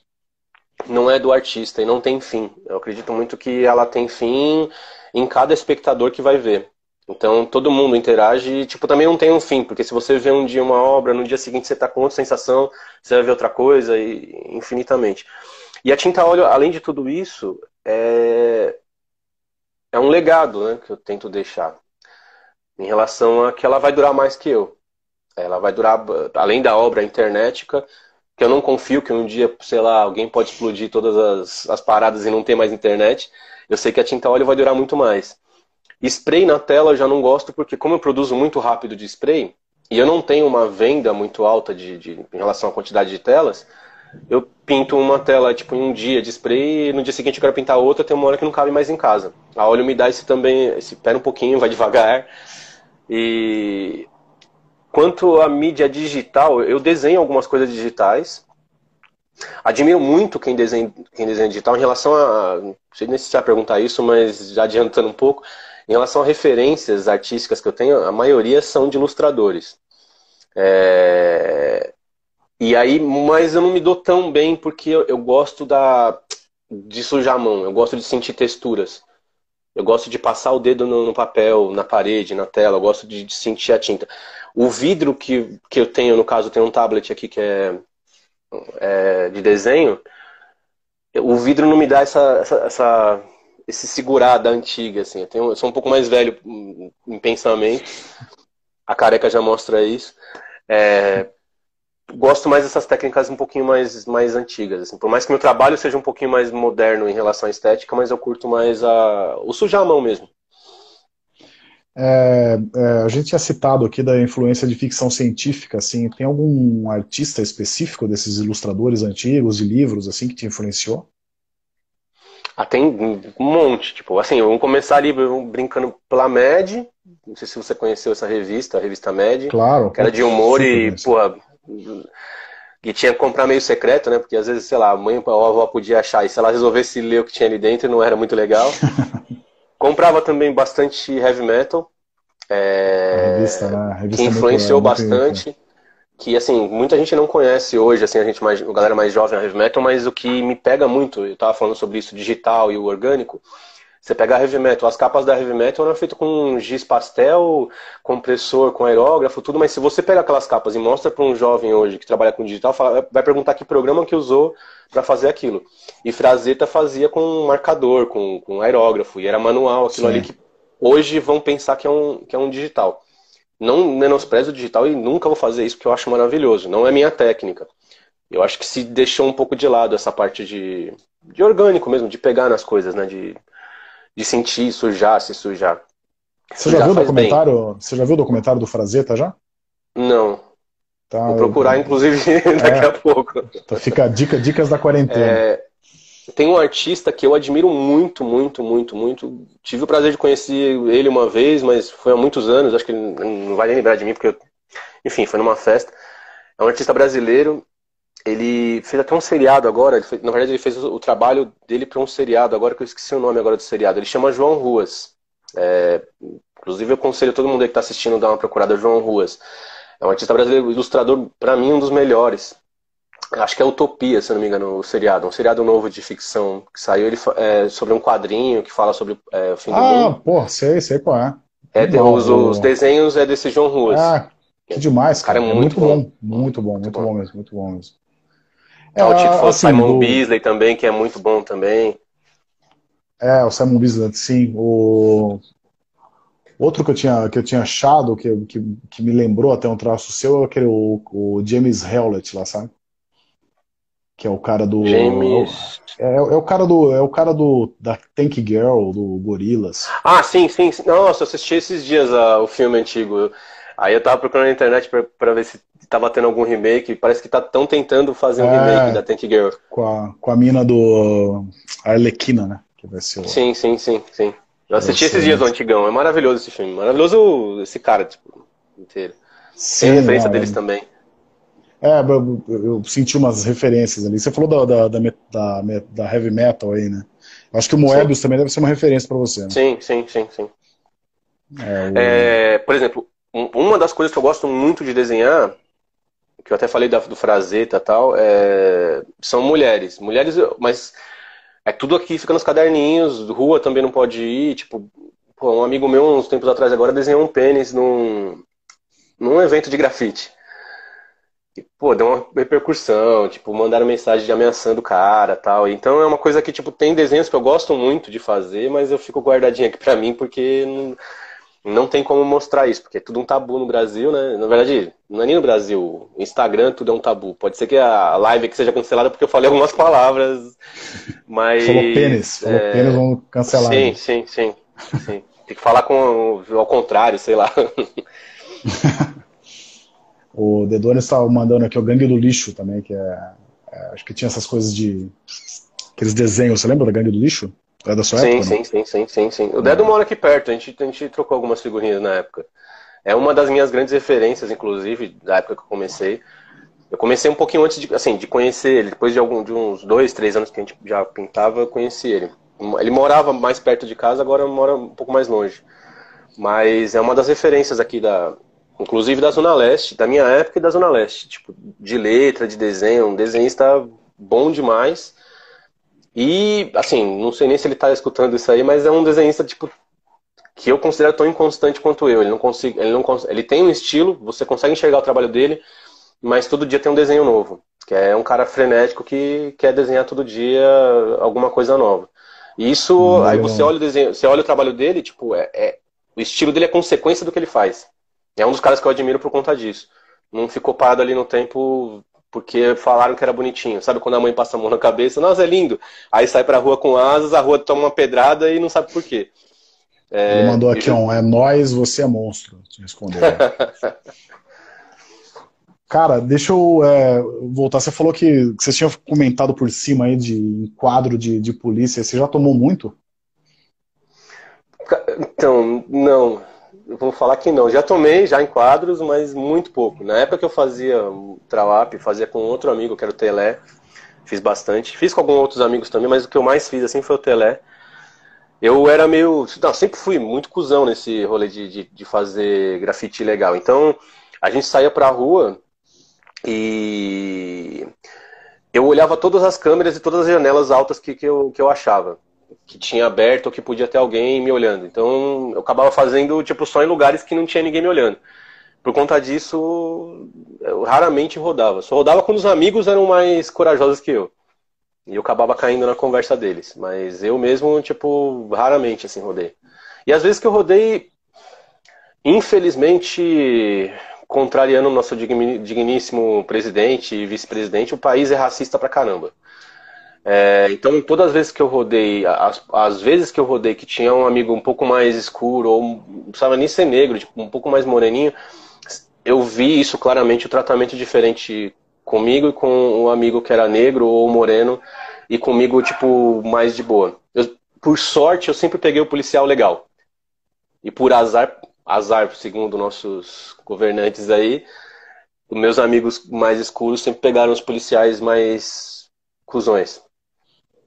não é do artista e não tem fim. Eu acredito muito que ela tem fim em cada espectador que vai ver. Então todo mundo interage e tipo, também não tem um fim, porque se você vê um dia uma obra, no dia seguinte você está com outra sensação, você vai ver outra coisa e infinitamente. E a tinta óleo, além de tudo isso, é, é um legado né, que eu tento deixar em relação a que ela vai durar mais que eu. Ela vai durar, além da obra internetica, que eu não confio que um dia, sei lá, alguém pode explodir todas as, as paradas e não ter mais internet. Eu sei que a tinta óleo vai durar muito mais. Spray na tela eu já não gosto porque como eu produzo muito rápido de spray e eu não tenho uma venda muito alta de, de em relação à quantidade de telas, eu pinto uma tela tipo em um dia de spray e no dia seguinte eu quero pintar outra, tem uma hora que não cabe mais em casa. A óleo me dá esse também, esse pera um pouquinho, vai devagar. E Quanto à mídia digital, eu desenho algumas coisas digitais. Admiro muito quem desenha, quem desenha digital em relação a. Não sei nem se você vai perguntar isso, mas já adiantando um pouco. Em relação a referências artísticas que eu tenho, a maioria são de ilustradores. É... E aí, mas eu não me dou tão bem porque eu, eu gosto da, de sujar a mão, eu gosto de sentir texturas. Eu gosto de passar o dedo no, no papel, na parede, na tela, eu gosto de, de, sentir a tinta. O vidro que, que eu tenho, no caso, eu tenho um tablet aqui que é, é de desenho, o vidro não me dá essa, essa, essa esse segurada antiga, assim. Eu, tenho, eu, sou um pouco mais velho em pensamento, a careca já mostra isso. É, gosto mais dessas técnicas um pouquinho mais, mais antigas. Assim. Por mais que meu trabalho seja um pouquinho mais moderno em relação à estética, mas eu curto mais a... o sujar a mão mesmo. É, é, a gente tinha citado aqui da influência de ficção científica, assim, tem algum artista específico desses ilustradores antigos de livros, assim, que te influenciou? Ah, tem um monte, tipo, assim, vamos começar ali brincando pela Med, não sei se você conheceu essa revista, a revista Med, claro, que era de humor e, pô, que tinha que comprar meio secreto, né? Porque às vezes, sei lá, a mãe ou a avó podia achar, e se ela resolvesse ler o que tinha ali dentro, não era muito legal. Comprava também bastante heavy metal. É, revista, né? revista que influenciou muito, bastante. Muito. Que, assim, muita gente não conhece hoje, assim, a gente mais, a galera mais jovem a heavy metal, mas o que me pega muito, eu tava falando sobre isso, digital e o orgânico, você pega a heavy metal, as capas da heavy metal eram feitas com giz pastel, compressor, com aerógrafo, tudo, mas se você pega aquelas capas e mostra para um jovem hoje que trabalha com digital, vai perguntar que programa que usou para fazer aquilo. E Frazetta fazia com marcador, com, com aerógrafo, e era manual, aquilo Sim. ali que hoje vão pensar que é um, que é um digital. Não menosprezo o digital e nunca vou fazer isso porque eu acho maravilhoso. Não é minha técnica. Eu acho que se deixou um pouco de lado essa parte de, de orgânico mesmo, de pegar nas coisas, né? De, de sentir sujar, se sujar. Você já, viu o documentário? Você já viu o documentário do Frazetta já? Não. Tá, Vou procurar, eu... inclusive, daqui é, a pouco. Então fica dica, dicas da quarentena. É, tem um artista que eu admiro muito, muito, muito, muito. Tive o prazer de conhecer ele uma vez, mas foi há muitos anos. Acho que ele não vai nem lembrar de mim, porque, eu... enfim, foi numa festa. É um artista brasileiro. Ele fez até um seriado agora. Fez... na verdade, ele fez o, trabalho dele para um seriado agora, que eu esqueci o nome agora do seriado. Ele chama João Ruas. É... Inclusive, eu aconselho todo mundo aí que está assistindo a dar uma procurada João Ruas. É um artista brasileiro, ilustrador, para mim, um dos melhores. Acho que é Utopia, se não me engano, o seriado. Um seriado novo de ficção que saiu ele, é, sobre um quadrinho que fala sobre é, o fim do ah, mundo. Ah, pô, sei, sei qual é. É, os, os, desenhos é desse João Ruas. Ah, que demais, cara. cara é, muito, muito bom. bom. Muito bom, muito, muito bom. bom. mesmo, muito bom mesmo. É, o assim, Simon do... Beasley também, que é muito bom também. É, o Simon Beasley, sim. O... Outro que eu tinha, que eu tinha achado, que, que, que me lembrou até um traço seu, é aquele, o, o James Hewlett lá, sabe? que é o cara do James é, é, o cara do é o cara do da Tank Girl do Gorilas ah sim sim, sim. nossa eu assisti esses dias uh, o filme antigo aí eu tava procurando na internet para ver se tava tendo algum remake parece que tá tão tentando fazer um é, remake da Tank Girl com a, com a mina do Arlequina né que vai ser o... sim sim sim sim eu assisti esses dias o antigão é maravilhoso esse filme maravilhoso esse cara tipo inteiro sim, tem referência não, deles também é, eu, eu, senti umas referências ali. Você falou da, da, da, da heavy metal aí, né? Acho que o Moebius sim. também deve ser uma referência para você. Né? Sim, sim, sim, sim. É, o... é, por exemplo, uma das coisas que eu gosto muito de desenhar, que eu até falei da, do Frazetta e tal, é, são mulheres. Mulheres, mas é tudo aqui fica nos caderninhos, rua também não pode ir. Tipo, pô, um amigo meu, uns tempos atrás agora, desenhou um pênis num, num evento de grafite pô, deu uma repercussão, tipo, mandaram mensagem ameaçando o cara tal. Então é uma coisa que, tipo, tem desenhos que eu gosto muito de fazer, mas eu fico guardadinho aqui pra mim porque não, não tem como mostrar isso, porque é tudo um tabu no Brasil, né? Na verdade, não é nem no Brasil. Instagram tudo é um tabu. Pode ser que a live aqui seja cancelada porque eu falei algumas palavras, mas... Falou pênis, falou é... pênis, vamos cancelar. Sim, sim, sim, sim. Tem que falar com ao contrário, sei lá. O Dedones estava mandando aqui o Gangue do Lixo também, que é, é, Acho que tinha essas coisas de. Aqueles desenhos, você lembra da Gangue do Lixo? É da sua sim, época? Sim, sim, sim, sim, sim. O Dedo mora aqui perto, a gente, a gente trocou algumas figurinhas na época. É uma das minhas grandes referências, inclusive, da época que eu comecei. Eu comecei um pouquinho antes de, assim, de conhecer ele. Depois de, algum, de uns dois, três anos que a gente já pintava, eu conheci ele. Ele morava mais perto de casa, agora mora um pouco mais longe. Mas é uma das referências aqui da, inclusive da Zona Leste, da minha época e da Zona Leste, tipo, de letra, de desenho, um desenhista bom demais. E, assim, não sei nem se ele está escutando isso aí, mas é um desenhista, tipo, que eu considero tão inconstante quanto eu. Ele não consegue, ele não ele tem um estilo, você consegue enxergar o trabalho dele, mas todo dia tem um desenho novo. Que é um cara frenético que quer desenhar todo dia alguma coisa nova. E isso, hum, aí você olha o desenho, você olha o trabalho dele, tipo, é, é, o estilo dele é consequência do que ele faz. É um dos caras que eu admiro por conta disso. Não ficou parado ali no tempo porque falaram que era bonitinho. Sabe quando a mãe passa a mão na cabeça? Nossa, é lindo. Aí sai pra rua com asas, a rua toma uma pedrada e não sabe por quê. É, Ele mandou aqui um, é nós, você é monstro. Te respondeu. Cara, deixa eu é, voltar. Você falou que, que você tinha comentado por cima aí de quadro de, de polícia. Você já tomou muito? Então, não vou falar que não. Já tomei, já em quadros, mas muito pouco. Na época que eu fazia Trawap, fazia com outro amigo, que era o Telé. Fiz bastante. Fiz com alguns outros amigos também, mas o que eu mais fiz assim foi o Telé. Eu era meio. Não, sempre fui muito cuzão nesse rolê de, de, de fazer grafite legal. Então, a gente saía pra rua e eu olhava todas as câmeras e todas as janelas altas que, que, eu, que eu achava que tinha aberto ou que podia ter alguém me olhando. Então eu acabava fazendo tipo só em lugares que não tinha ninguém me olhando. Por conta disso, eu raramente rodava. Só rodava quando os amigos eram mais corajosos que eu. E eu acabava caindo na conversa deles. Mas eu mesmo, tipo, raramente assim rodei. E às vezes que eu rodei, infelizmente, contrariando o nosso digníssimo presidente e vice-presidente, o país é racista pra caramba. É, então, todas as vezes que eu rodei, as, as, vezes que eu rodei que tinha um amigo um pouco mais escuro, ou não precisava nem ser negro, tipo, um pouco mais moreninho, eu vi isso claramente, o tratamento diferente comigo e com o amigo que era negro ou moreno, e comigo, tipo, mais de boa. Eu, por sorte, eu sempre peguei o policial legal. E por azar, azar, segundo nossos governantes aí, meus amigos mais escuros sempre pegaram os policiais mais cuzões.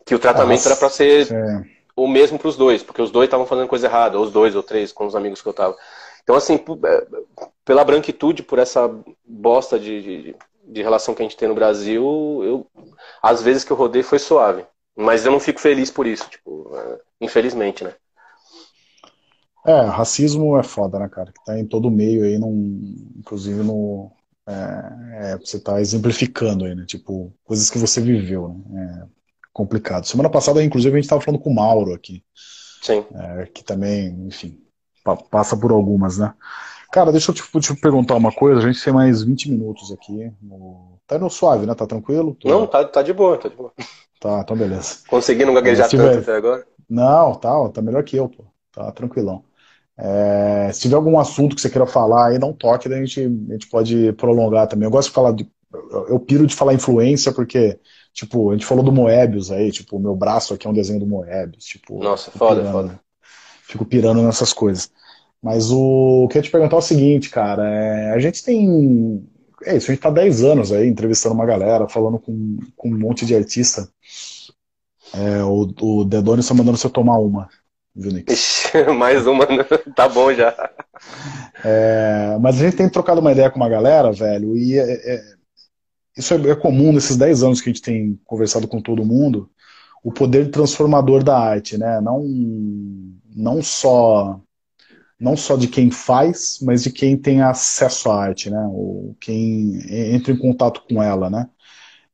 Que o tratamento Nossa, era para ser é. o mesmo para os dois, porque os dois estavam fazendo coisa errada, ou os dois ou três com os amigos que eu tava. Então, assim, é, pela branquitude, por essa bosta de, de, de relação que a gente tem no Brasil, eu, às vezes que eu rodei foi suave. Mas eu não fico feliz por isso, tipo, é, infelizmente, né? É, racismo é foda, né, cara? Que tá em todo meio aí, num, inclusive no. É, é, você tá exemplificando aí, né? Tipo, coisas que você viveu, né? É complicado. Semana passada, inclusive, a gente tava falando com o Mauro aqui. Sim. É, que também, enfim, pa passa por algumas, né? Cara, deixa eu te, te, perguntar uma coisa. A gente tem mais 20 minutos aqui. No... Tá no suave, né? Tá tranquilo? Tô... Não, tá, tá de boa, tá de boa. Tá, então beleza. Conseguindo gaguejar tanto até agora? Não, tá, tá melhor que eu, pô. Tá tranquilão. É, se tiver algum assunto que você queira falar aí, não toque, daí a gente, a gente pode prolongar também. Eu gosto de falar de. Eu piro de falar influência, porque, tipo, a gente falou do Moebius aí, tipo, o meu braço aqui é um desenho do Moebius. Tipo, Nossa, foda, pirando, foda. Fico pirando nessas coisas. Mas o que eu ia te perguntar é o seguinte, cara, é, a gente tem. É isso, a gente tá 10 anos aí entrevistando uma galera, falando com, com um monte de artista. É, o, o Dedone só mandando você tomar uma. mais uma, né? tá bom já. É, mas a gente tem trocado uma ideia com uma galera, velho, e é, é, isso é, é, comum nesses 10 anos que a gente tem conversado com todo mundo, o poder transformador da arte, né? Não, não só não só de quem faz, mas de quem tem acesso à arte, né? Ou quem entra em contato com ela, né?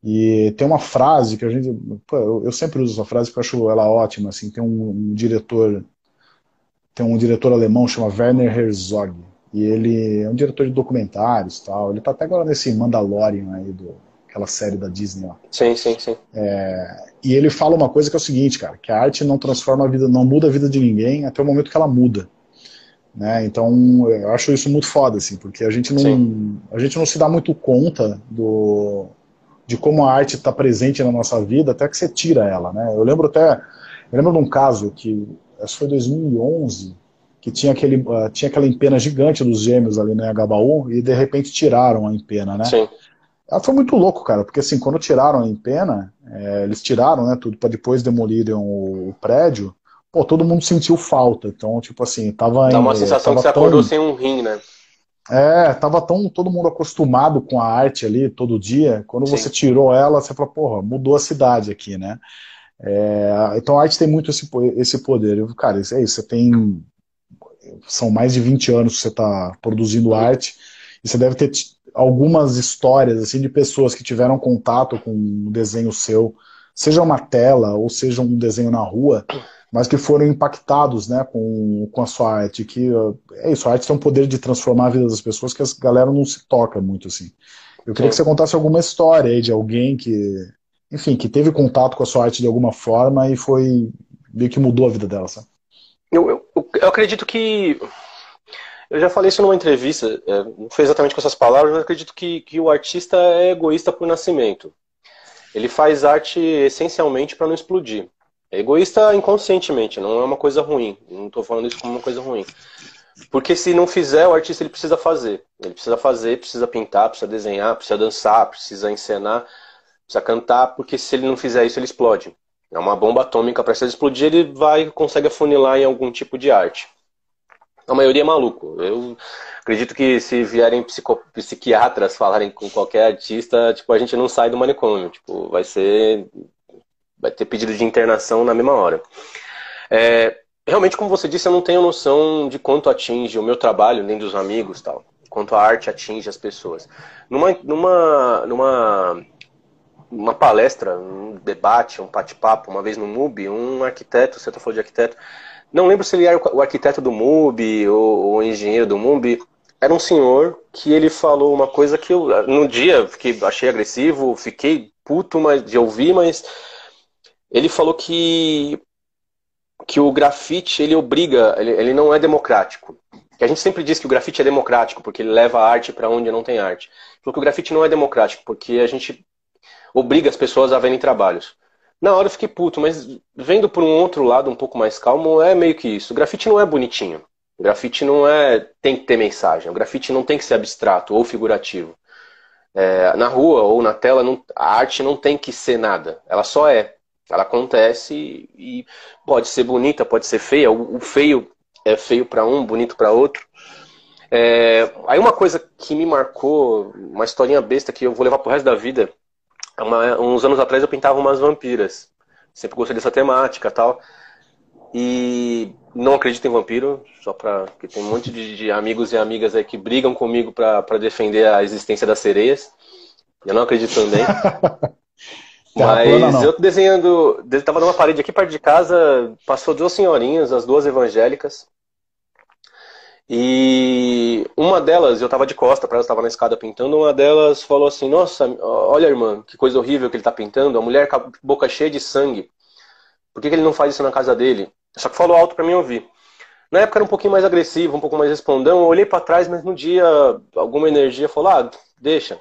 E tem uma frase que a gente. Pô, eu, sempre uso essa frase porque eu acho ela ótima. Assim, tem um, um diretor. Tem um diretor alemão chama Werner Herzog. E ele é um diretor de documentários tal. Ele tá até agora nesse Mandalorian aí, do, aquela série da Disney lá. Sim, sim, sim. É, e ele fala uma coisa que é o seguinte, cara, que a arte não transforma a vida, não muda a vida de ninguém até o momento que ela muda. Né? Então, eu acho isso muito foda, assim, porque a gente não, a gente não se dá muito conta do, de como a arte está presente na nossa vida até que você tira ela, né? Eu lembro até, eu lembro de um caso que, acho que foi 2011, que tinha, aquele, uh, tinha aquela empena gigante dos gêmeos ali na né, HBU e de repente tiraram a empena, né? Sim. Ela foi muito louco, cara, porque assim, quando tiraram a empena, é, eles tiraram, né, tudo para depois demolirem o, o, prédio, pô, todo mundo sentiu falta. Então, tipo assim, tava. Dá uma sensação que você tão... acordou sem um rim, né? É, tava tão todo mundo acostumado com a arte ali todo dia. Quando Sim. você tirou ela, você falou, porra, mudou a cidade aqui, né? É, então a arte tem muito esse, esse poder. Cara, isso é isso. Você tem. São mais de 20 anos que você está produzindo arte. E você deve ter algumas histórias assim de pessoas que tiveram contato com um desenho seu, seja uma tela ou seja um desenho na rua, mas que foram impactados né, com, com a sua arte. Que é isso, a arte tem um poder de transformar a vida das pessoas que a galera não se toca muito assim. Eu queria Sim. que você contasse alguma história aí de alguém que, enfim, que teve contato com a sua arte de alguma forma e foi meio que mudou a vida dela, sabe? Eu, eu, eu acredito que eu já falei isso numa entrevista, é, não foi exatamente com essas palavras, mas acredito que, que o artista é egoísta por nascimento. Ele faz arte essencialmente para não explodir. É egoísta inconscientemente, não é uma coisa ruim. Não estou falando isso como uma coisa ruim. Porque se não fizer, o artista ele precisa fazer. Ele precisa fazer, precisa pintar, precisa desenhar, precisa dançar, precisa encenar, precisa cantar, porque se ele não fizer isso, ele explode. É uma bomba atômica, para se explodir, ele vai consegue afunilar em algum tipo de arte. A maioria é maluco. Eu acredito que se vierem psico, psiquiatras falarem com qualquer artista, tipo, a gente não sai do manicômio. Tipo, vai ser vai ter pedido de internação na mesma hora. É, realmente, como você disse, eu não tenho noção de quanto atinge o meu trabalho, nem dos amigos tal, quanto a arte atinge as pessoas. Numa, numa, numa uma palestra, um debate, um bate-papo, uma vez no MUBI, um arquiteto, você está falando de arquiteto, não lembro se ele era o arquiteto do MUBI ou o engenheiro do MUBI, era um senhor que ele falou uma coisa que eu, no dia, fiquei, achei agressivo, fiquei puto mas, de ouvir, mas ele falou que que o grafite ele obriga, ele, ele não é democrático. Que a gente sempre diz que o grafite é democrático porque ele leva a arte para onde não tem arte. Falou que o grafite não é democrático porque a gente obriga as pessoas a verem trabalhos. Na hora eu fiquei puto, mas vendo por um outro lado um pouco mais calmo, é meio que isso. O grafite não é bonitinho. O grafite não é tem que ter mensagem. O grafite não tem que ser abstrato ou figurativo. É, na rua ou na tela, não, a arte não tem que ser nada. Ela só é. Ela acontece e, pode ser bonita, pode ser feia. O, o feio é feio para um, bonito para outro. É, aí uma coisa que me marcou, uma historinha besta que eu vou levar pro resto da vida. Uma, uns anos atrás eu pintava umas vampiras. Sempre gostei dessa temática tal. E não acredito em vampiro, só para que tem um monte de, de, amigos e amigas aí que brigam comigo para defender a existência das sereias. Eu não acredito também. Mas eu desenhando, estava numa parede aqui perto de casa, passou duas senhorinhas, as duas evangélicas. E uma delas, eu estava de costa para elas, estava na escada pintando, uma delas falou assim: Nossa, olha, irmã, que coisa horrível que ele está pintando, a mulher com a boca cheia de sangue. Por que, que ele não faz isso na casa dele? Só que falou alto para mim ouvir. Na época era um pouquinho mais agressivo, um pouco mais respondão. Eu olhei para trás, mas no dia alguma energia falou: Ah, deixa,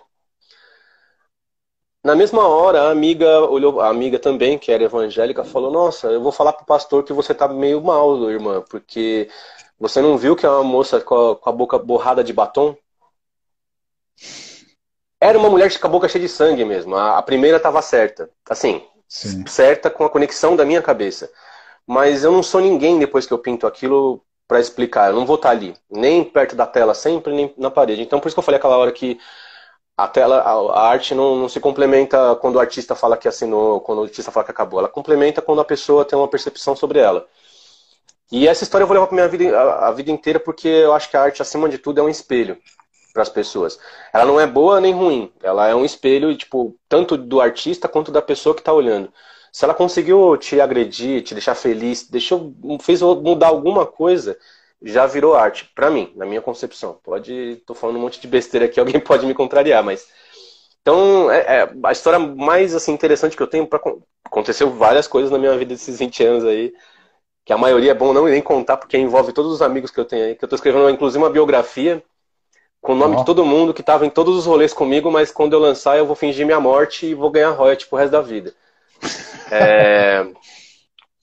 na mesma hora, a amiga olhou, a amiga também, que era evangélica, falou: Nossa, eu vou falar pro pastor que você tá meio mal, irmã, porque você não viu que é uma moça com a, com a boca borrada de batom? Era uma mulher com a boca cheia de sangue mesmo. A, a primeira estava certa. Assim, Sim. certa com a conexão da minha cabeça. Mas eu não sou ninguém depois que eu pinto aquilo para explicar. Eu não vou estar tá ali, nem perto da tela sempre, nem na parede. Então, por isso que eu falei aquela hora que a tela, a, arte não, não, se complementa quando o artista fala que assinou, quando o artista fala que acabou. Ela complementa quando a pessoa tem uma percepção sobre ela. E essa história eu vou levar para minha vida a, a, vida inteira porque eu acho que a arte acima de tudo é um espelho para as pessoas. Ela não é boa nem ruim. Ela é um espelho tipo tanto do artista quanto da pessoa que está olhando. Se ela conseguiu te agredir, te deixar feliz, deixou, fez mudar alguma coisa, já virou arte, para mim, na minha concepção. Pode, tô falando um monte de besteira aqui, alguém pode me contrariar, mas então é, é a história mais assim interessante que eu tenho para aconteceu várias coisas na minha vida desses 20 anos aí, que a maioria é bom não nem contar porque envolve todos os amigos que eu tenho aí, que eu tô escrevendo inclusive uma biografia com o nome oh. de todo mundo que estava em todos os rolês comigo, mas quando eu lançar eu vou fingir minha morte e vou ganhar royalty pro resto da vida. É...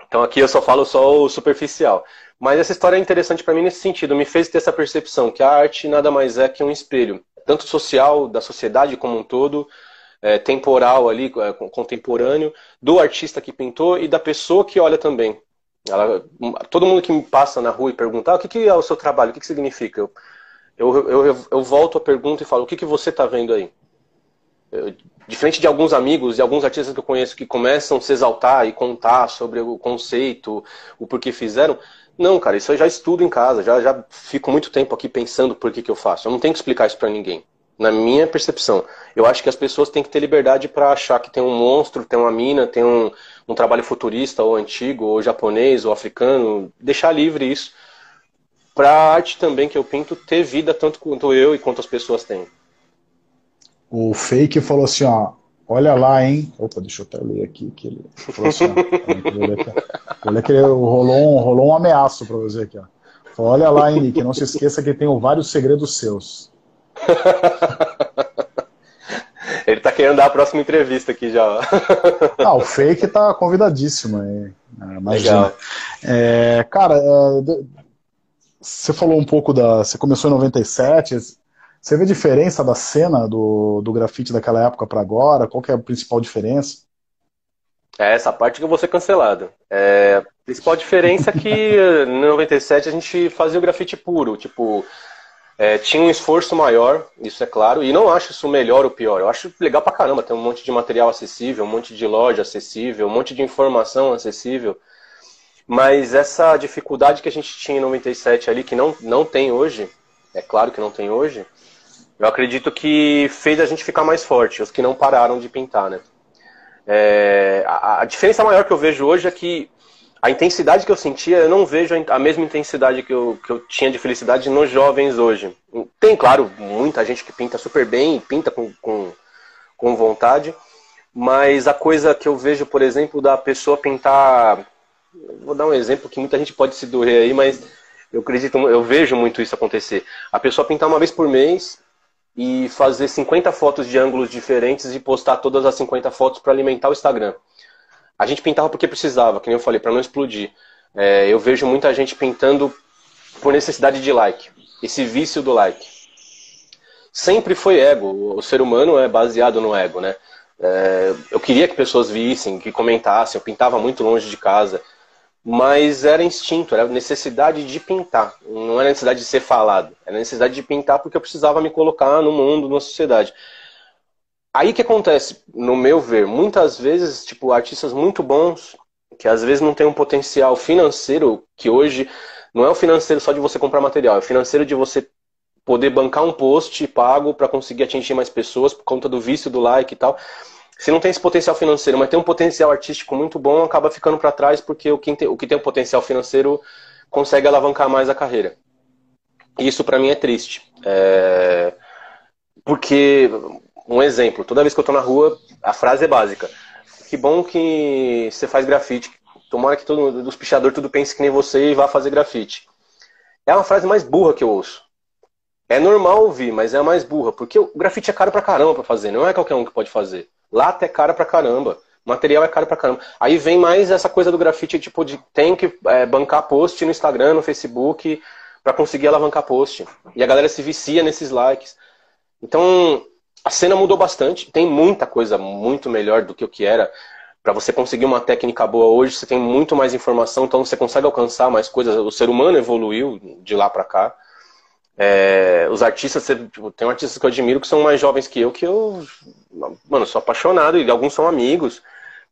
Então aqui eu só falo só o superficial. Mas essa história é interessante para mim nesse sentido, me fez ter essa percepção que a arte nada mais é que um espelho, tanto social, da sociedade como um todo, é, temporal ali, é, contemporâneo, do artista que pintou e da pessoa que olha também. Ela, todo mundo que me passa na rua e pergunta ah, o que, que é o seu trabalho, o que, que significa? Eu, eu, eu, eu volto a pergunta e falo, o que, que você está vendo aí? Eu, diferente de alguns amigos e alguns artistas que eu conheço que começam a se exaltar e contar sobre o conceito, o porquê fizeram, não, cara, isso eu já estudo em casa, já, já fico muito tempo aqui pensando por que, que eu faço. Eu não tenho que explicar isso para ninguém. Na minha percepção, eu acho que as pessoas têm que ter liberdade para achar que tem um monstro, tem uma mina, tem um, um trabalho futurista, ou antigo, ou japonês, ou africano. Deixar livre isso. Para a arte também que eu pinto ter vida tanto quanto eu e quanto as pessoas têm. O Fake falou assim, ó, Olha lá, hein? Opa, deixa eu até ler aqui. Que ele falou assim, olha que ele rolou um, rolou um ameaço para você aqui. Ó. Falou, olha lá, hein, Nick? Não se esqueça que tenho vários segredos seus. ele tá querendo dar a próxima entrevista aqui já. ah, o fake tá convidadíssimo aí. É, imagina. É, cara, é, você falou um pouco da. Você começou em 97, você vê diferença da cena do, do grafite daquela época para agora? Qual que é a principal diferença? É essa parte que eu vou ser cancelado. É, a principal diferença é que em 97 a gente fazia o grafite puro, tipo, é, tinha um esforço maior, isso é claro, e não acho isso melhor ou pior. Eu acho legal pra caramba, tem um monte de material acessível, um monte de loja acessível, um monte de informação acessível. Mas essa dificuldade que a gente tinha em 97 ali, que não, não tem hoje, é claro que não tem hoje, eu acredito que fez a gente ficar mais forte, os que não pararam de pintar, né? É, a, a, diferença maior que eu vejo hoje é que a intensidade que eu sentia, eu não vejo a mesma intensidade que eu, que eu tinha de felicidade nos jovens hoje. Tem, claro, muita gente que pinta super bem e pinta com, com, com vontade, mas a coisa que eu vejo, por exemplo, da pessoa pintar. Vou dar um exemplo que muita gente pode se doer aí, mas eu acredito, eu vejo muito isso acontecer. A pessoa pintar uma vez por mês e fazer 50 fotos de ângulos diferentes e postar todas as 50 fotos para alimentar o Instagram. A gente pintava porque precisava, que nem eu falei, para não explodir. É, eu vejo muita gente pintando por necessidade de like. Esse vício do like. Sempre foi ego. O ser humano é baseado no ego, né? É, eu queria que pessoas vissem, que comentassem. Eu pintava muito longe de casa. Mas era instinto, era necessidade de pintar. Não era necessidade de ser falado. Era necessidade de pintar porque eu precisava me colocar no mundo, na sociedade. Aí que acontece, no meu ver, muitas vezes, tipo, artistas muito bons, que às vezes não têm um potencial financeiro, que hoje não é o financeiro só de você comprar material, é o financeiro de você poder bancar um post pago para conseguir atingir mais pessoas por conta do vício do like e tal. Se não tem esse potencial financeiro, mas tem um potencial artístico muito bom, acaba ficando para trás porque o que, tem, o que tem um potencial financeiro consegue alavancar mais a carreira. E isso para mim é triste. É... Porque um exemplo, toda vez que eu tô na rua, a frase é básica. Que bom que você faz grafite. Tomara que todo os pichadores tudo pense que nem você e vá fazer grafite. É uma frase mais burra que eu ouço. É normal ouvir, mas é a mais burra, porque o grafite é caro pra caramba pra fazer, não é qualquer um que pode fazer. Lata é caro pra caramba, material é caro pra caramba. Aí vem mais essa coisa do grafite, tipo, de tem que é, bancar post no Instagram, no Facebook, para conseguir alavancar post. E a galera se vicia nesses likes. Então, a cena mudou bastante, tem muita coisa muito melhor do que o que era. Para você conseguir uma técnica boa hoje, você tem muito mais informação, então você consegue alcançar mais coisas. O ser humano evoluiu de lá para cá. É, os artistas, tipo, tem artistas que eu admiro que são mais jovens que eu, que eu, mano, sou apaixonado, e alguns são amigos.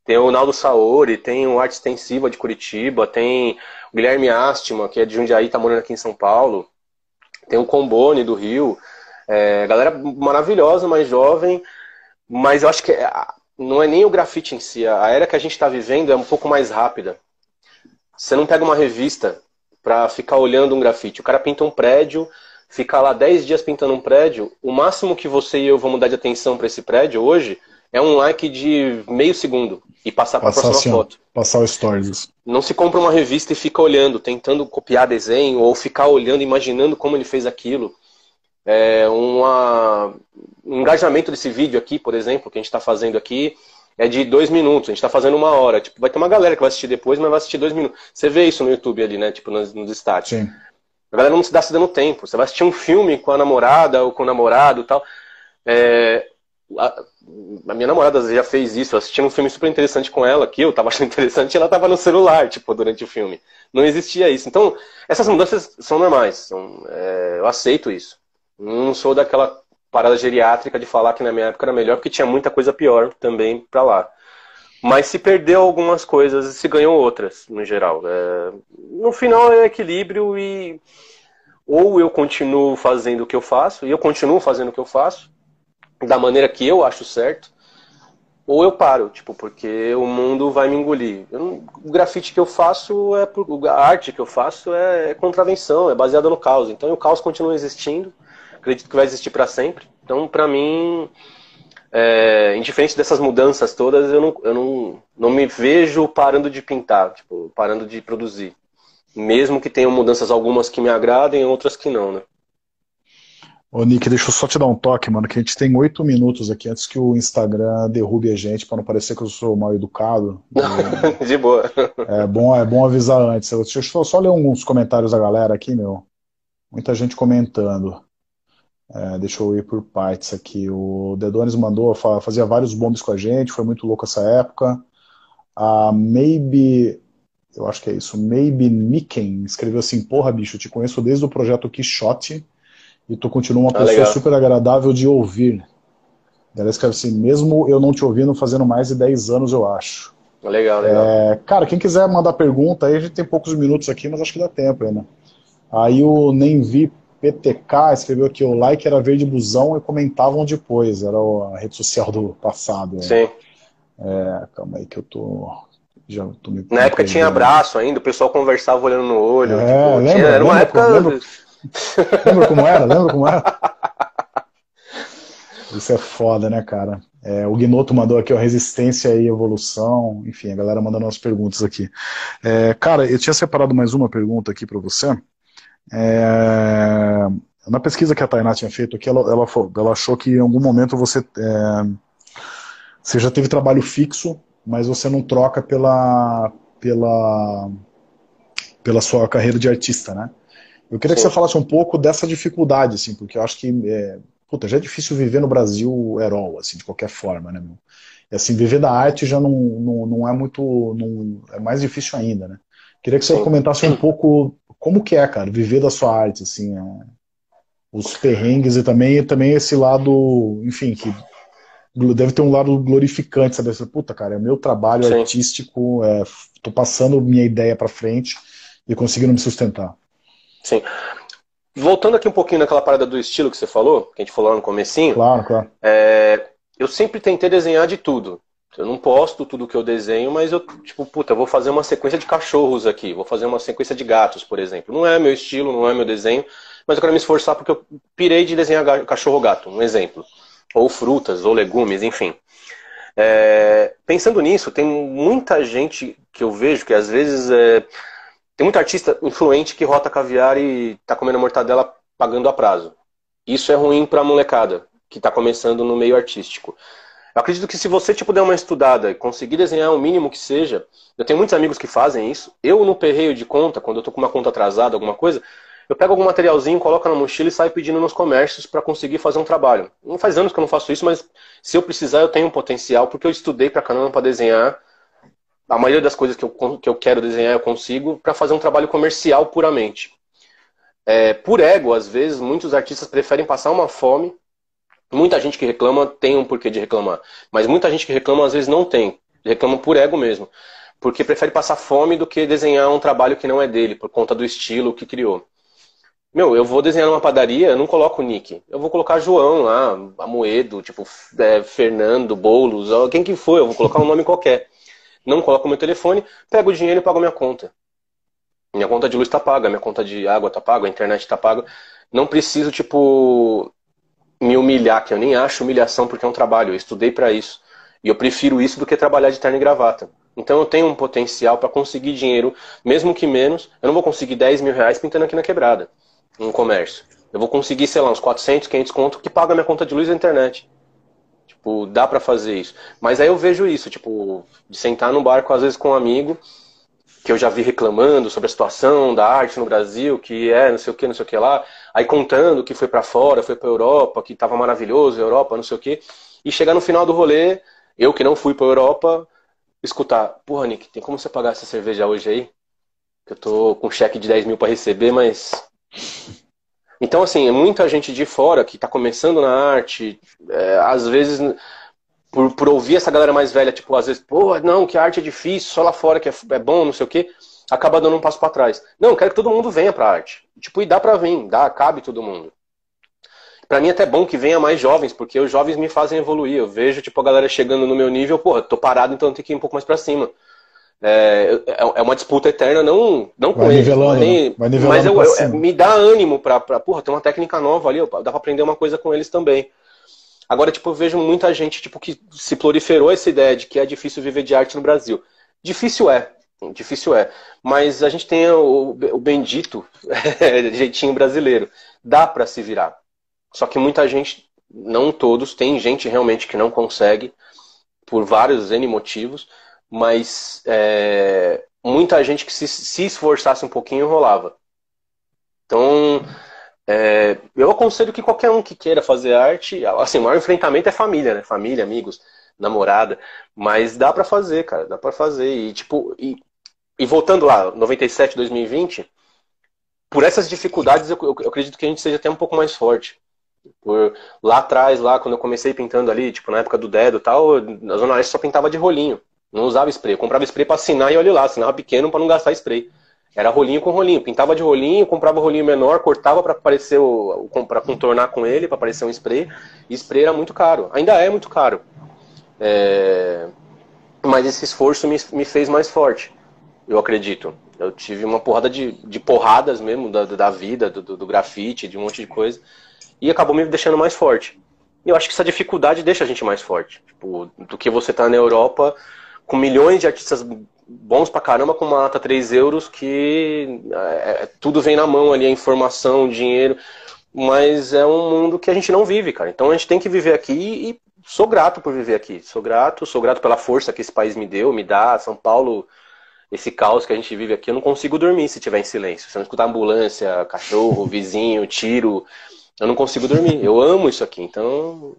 Tem o Naldo Saori, tem o Arte Extensiva de Curitiba, tem o Guilherme Astima, que é de Jundiaí, tá morando aqui em São Paulo. Tem o Combone do Rio. É, galera maravilhosa, mais jovem, mas eu acho que é, não é nem o grafite em si. A era que a gente está vivendo é um pouco mais rápida. Você não pega uma revista para ficar olhando um grafite. O cara pinta um prédio, fica lá 10 dias pintando um prédio. O máximo que você e eu vamos dar de atenção para esse prédio hoje é um like de meio segundo e passar para a próxima assim, foto. Passar o stories. Não se compra uma revista e fica olhando, tentando copiar desenho ou ficar olhando, imaginando como ele fez aquilo é, uma, um engajamento desse vídeo aqui, por exemplo, que a gente está fazendo aqui, é de dois minutos. A gente está fazendo uma hora. Tipo, vai ter uma galera que vai assistir depois, mas vai assistir dois minutos. Você vê isso no YouTube ali, né? Tipo, nos, nos. Sim. A galera não se dá se dando tempo. Você vai assistir um filme com a namorada ou com o namorado e tal. É, a, a, minha namorada já fez isso. Eu assisti um filme super interessante com ela, que eu tava achando interessante, e ela tava no celular, tipo, durante o filme. Não existia isso. Então, essas mudanças são normais. São, é, eu aceito isso. Não sou daquela parada geriátrica de falar que na minha época era melhor, porque tinha muita coisa pior também para lá. Mas se perdeu algumas coisas e se ganhou outras, no geral. É... No final é equilíbrio e ou eu continuo fazendo o que eu faço, e eu continuo fazendo o que eu faço, da maneira que eu acho certo, ou eu paro, tipo, porque o mundo vai me engolir. Não... o grafite que eu faço, é a arte que eu faço é contravenção, é baseada no caos. Então o caos continua existindo, acredito que vai existir para sempre. Então, para mim, é, indiferente dessas mudanças todas, eu, não, eu não, não me vejo parando de pintar, tipo, parando de produzir. Mesmo que tenham mudanças algumas que me agradem, outras que não, né? Ô, Nick, deixa eu só te dar um toque, mano, que a gente tem oito minutos aqui antes que o Instagram derrube a gente, para não parecer que eu sou mal educado. de boa. É bom, é bom avisar antes. Deixa eu só ler alguns comentários da galera aqui, meu. Muita gente comentando. É, deixa eu ir por partes aqui. O Dedones mandou, fazia vários bombes com a gente, foi muito louco essa época. A Maybe, eu acho que é isso, Maybe Nicken escreveu assim: Porra, bicho, te conheço desde o projeto Quixote e tu continua uma ah, pessoa legal. super agradável de ouvir. Ela escreve assim: Mesmo eu não te ouvindo fazendo mais de 10 anos, eu acho. Legal, legal. É, cara, quem quiser mandar pergunta, aí a gente tem poucos minutos aqui, mas acho que dá tempo ainda. Aí o Nem Vi PTK escreveu que o like era verde busão e comentavam depois. Era a rede social do passado. Né? Sim. É, calma aí que eu tô. Já tô me Na época tinha abraço ainda, o pessoal conversava olhando no olho. É, tipo, lembra, tinha, era uma lembra, época. Lembra, lembra como era? Lembra como era? Isso é foda, né, cara? É, o Gnoto mandou aqui, ó, resistência e evolução. Enfim, a galera mandando umas perguntas aqui. É, cara, eu tinha separado mais uma pergunta aqui para você. É, na pesquisa que a Tainá tinha feito aqui, ela, ela, ela achou que em algum momento você, é, você já teve trabalho fixo, mas você não troca pela, pela, pela sua carreira de artista, né? Eu queria Sim. que você falasse um pouco dessa dificuldade, assim, porque eu acho que é, puta, já é difícil viver no Brasil herói, assim, de qualquer forma, né, meu? E, assim, viver da arte já não, não, não é muito, não, é mais difícil ainda, né? Queria que você Sim. comentasse um pouco como que é, cara, viver da sua arte, assim, é, os perrengues e também, também esse lado, enfim, que deve ter um lado glorificante, sabe? Puta, cara, é meu trabalho Sim. artístico, é, tô passando minha ideia para frente e conseguindo me sustentar. Sim. Voltando aqui um pouquinho naquela parada do estilo que você falou, que a gente falou lá no comecinho. Claro, claro. É, eu sempre tentei desenhar de tudo. Eu não posto tudo que eu desenho, mas eu, tipo, puta, vou fazer uma sequência de cachorros aqui, vou fazer uma sequência de gatos, por exemplo. Não é meu estilo, não é meu desenho, mas eu quero me esforçar porque eu pirei de desenhar cachorro-gato, um exemplo. Ou frutas, ou legumes, enfim. É, pensando nisso, tem muita gente que eu vejo que às vezes é, tem muito artista influente que rota caviar e tá comendo mortadela pagando a prazo. Isso é ruim pra molecada que tá começando no meio artístico. Eu acredito que se você tipo, der uma estudada e conseguir desenhar o mínimo que seja, eu tenho muitos amigos que fazem isso. Eu, no perreio de conta, quando eu tô com uma conta atrasada, alguma coisa, eu pego algum materialzinho, coloco na mochila e saio pedindo nos comércios para conseguir fazer um trabalho. Não faz anos que eu não faço isso, mas se eu precisar, eu tenho um potencial, porque eu estudei pra caramba para desenhar a maioria das coisas que eu, que eu quero desenhar eu consigo para fazer um trabalho comercial puramente. É, por ego, às vezes, muitos artistas preferem passar uma fome. Muita gente que reclama tem um porquê de reclamar, mas muita gente que reclama às vezes não tem. Reclama por ego mesmo, porque prefere passar fome do que desenhar um trabalho que não é dele, por conta do estilo que criou. Meu, eu vou desenhar numa padaria, eu não coloco Nick. Eu vou colocar João lá, Amoedo, tipo, é, Fernando, Boulos, quem que for, eu vou colocar um nome qualquer não coloco meu telefone, pego o dinheiro e pago minha conta. Minha conta de luz está paga, minha conta de água está paga, a internet está paga. Não preciso, tipo, me humilhar, que eu nem acho humilhação porque é um trabalho, eu estudei para isso. E eu prefiro isso do que trabalhar de terno e gravata. Então eu tenho um potencial para conseguir dinheiro, mesmo que menos. Eu não vou conseguir 10 mil reais pintando aqui na quebrada, no comércio. Eu vou conseguir, sei lá, uns 400, 500 conto que paga minha conta de luz e internet. Tipo, dá para fazer isso. Mas aí eu vejo isso, tipo, de sentar num barco, às vezes, com um amigo, que eu já vi reclamando sobre a situação da arte no Brasil, que é não sei o que, não sei o que lá, aí contando que foi para fora, foi para Europa, que tava maravilhoso, Europa, não sei o que, e chegar no final do rolê, eu que não fui para Europa, escutar, porra, Nick, tem como você pagar essa cerveja hoje aí? Que eu tô com cheque de 10 mil para receber, mas então, assim, é muita gente de fora que está começando na arte, é, às vezes, por, por ouvir essa galera mais velha, tipo, às vezes, pô, não, que a arte é difícil, só lá fora que é, é bom, não sei o quê, acaba dando um passo para trás. Não, quero que todo mundo venha para arte. Tipo, e dá para vir, dá, cabe todo mundo. Para mim é até bom que venha mais jovens, porque os jovens me fazem evoluir. Eu vejo, tipo, a galera chegando no meu nível, porra, tô parado, então eu tenho que ir um pouco mais para cima. É, é, é uma disputa eterna, não, não com ele, nem, vai mas eu, eu, me dá ânimo pra, pra, porra, tem uma técnica nova ali, dá pra aprender uma coisa com eles também. Agora, tipo, eu vejo muita gente, tipo, que se proliferou essa ideia de que é difícil viver de arte no Brasil. Difícil é, difícil é, mas a gente tem o, o bendito jeitinho brasileiro, dá para se virar. Só que muita gente, não todos, tem gente realmente que não consegue, por vários N motivos, mas é, muita gente que se, se, esforçasse um pouquinho rolava. Então, é, eu aconselho que qualquer um que queira fazer arte, assim, o maior enfrentamento é família, né? Família, amigos, namorada, mas dá para fazer, cara, dá para fazer. E tipo, e, e, voltando lá, 97, 2020, por essas dificuldades eu, eu, eu acredito que a gente seja até um pouco mais forte. Por, lá atrás, lá quando eu comecei pintando ali, tipo na época do dedo e tal, na Zona Leste só pintava de rolinho. Não usava spray. Eu comprava spray para assinar e olha lá, assinava pequeno para não gastar spray. Era rolinho com rolinho. Pintava de rolinho, comprava rolinho menor, cortava para aparecer o. para contornar com ele, para aparecer um spray. E spray era muito caro. Ainda é muito caro. É... Mas esse esforço me, me fez mais forte. Eu acredito. Eu tive uma porrada de, de porradas mesmo da, da vida, do, do grafite, de um monte de coisa. E acabou me deixando mais forte. eu acho que essa dificuldade deixa a gente mais forte. Tipo, do que você tá na Europa com milhões de artistas bons pra caramba com uma nota 3 euros que é, é, tudo vem na mão ali, a informação, o dinheiro. Mas é um mundo que a gente não vive, cara. Então a gente tem que viver aqui e sou grato por viver aqui. Sou grato, sou grato pela força que esse país me deu, me dá. São Paulo, esse caos que a gente vive aqui, eu não consigo dormir se tiver em silêncio. Se eu não escutar ambulância, cachorro, vizinho, tiro, eu não consigo dormir. Eu amo isso aqui, então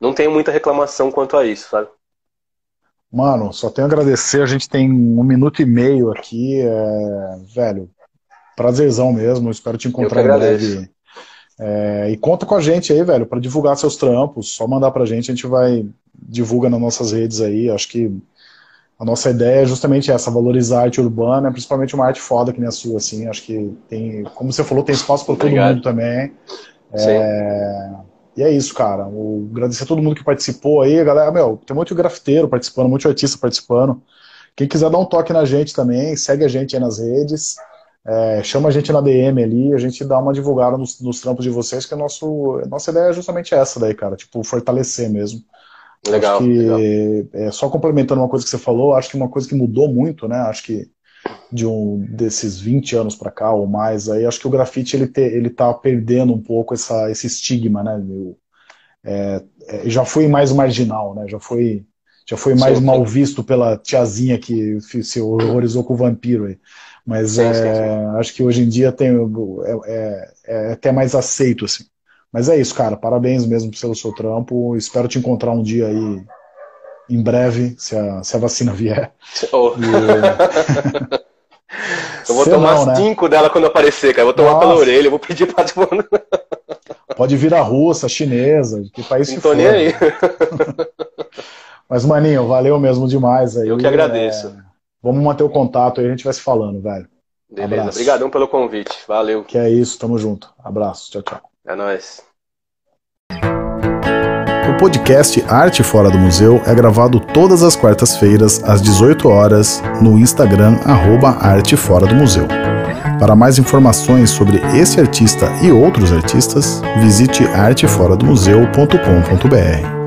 não tenho muita reclamação quanto a isso, sabe? Mano, só tenho a agradecer. A gente tem um minuto e meio aqui. É... Velho, prazerzão mesmo. Espero te encontrar em breve. É... E conta com a gente aí, velho, para divulgar seus trampos. Só mandar pra gente, a gente vai divulga nas nossas redes aí. Acho que a nossa ideia é justamente essa, valorizar a arte urbana, principalmente uma arte foda que nem a sua, assim. Acho que tem, como você falou, tem espaço para todo mundo também. É... E é isso, cara. O, agradecer a todo mundo que participou aí, galera. Meu, tem muito grafiteiro participando, muito artista participando. Quem quiser dar um toque na gente também, segue a gente aí nas redes. É, chama a gente na DM ali, a gente dá uma divulgada nos, nos trampos de vocês, que a, nosso, a nossa ideia é justamente essa daí, cara. Tipo, fortalecer mesmo. Legal. Acho que, legal. É, só complementando uma coisa que você falou, acho que uma coisa que mudou muito, né? Acho que de um desses 20 anos para cá ou mais, aí acho que o grafite ele, te, ele tá perdendo um pouco essa, esse estigma, né? Meu, é, é, já foi mais marginal, né? Já foi, já foi mais sim, mal sim. visto pela tiazinha que se horrorizou com o vampiro aí. Mas sim, é, acho que hoje em dia tem, é, é, é, até mais aceito, assim. Mas é isso, cara. Parabéns mesmo pelo seu trampo. Espero te encontrar um dia aí em breve, se a, se a vacina vier. Oh. E... Eu vou tomar não, né? cinco dela quando aparecer, cara. Eu vou tomar Nossa. pela orelha, eu vou pedir pra. Pode vir a russa, a chinesa, que país Não que tô for. nem aí. Mas, maninho, valeu mesmo demais aí. Eu que agradeço. É... Vamos manter o contato aí, a gente vai se falando, velho. Beleza, obrigadão pelo convite. Valeu. Que é isso, tamo junto. Abraço, tchau, tchau. É nóis. O podcast Arte Fora do Museu é gravado todas as quartas-feiras, às 18 horas, no Instagram, arroba Arte Fora do Museu. Para mais informações sobre esse artista e outros artistas, visite arteforadomuseu.com.br.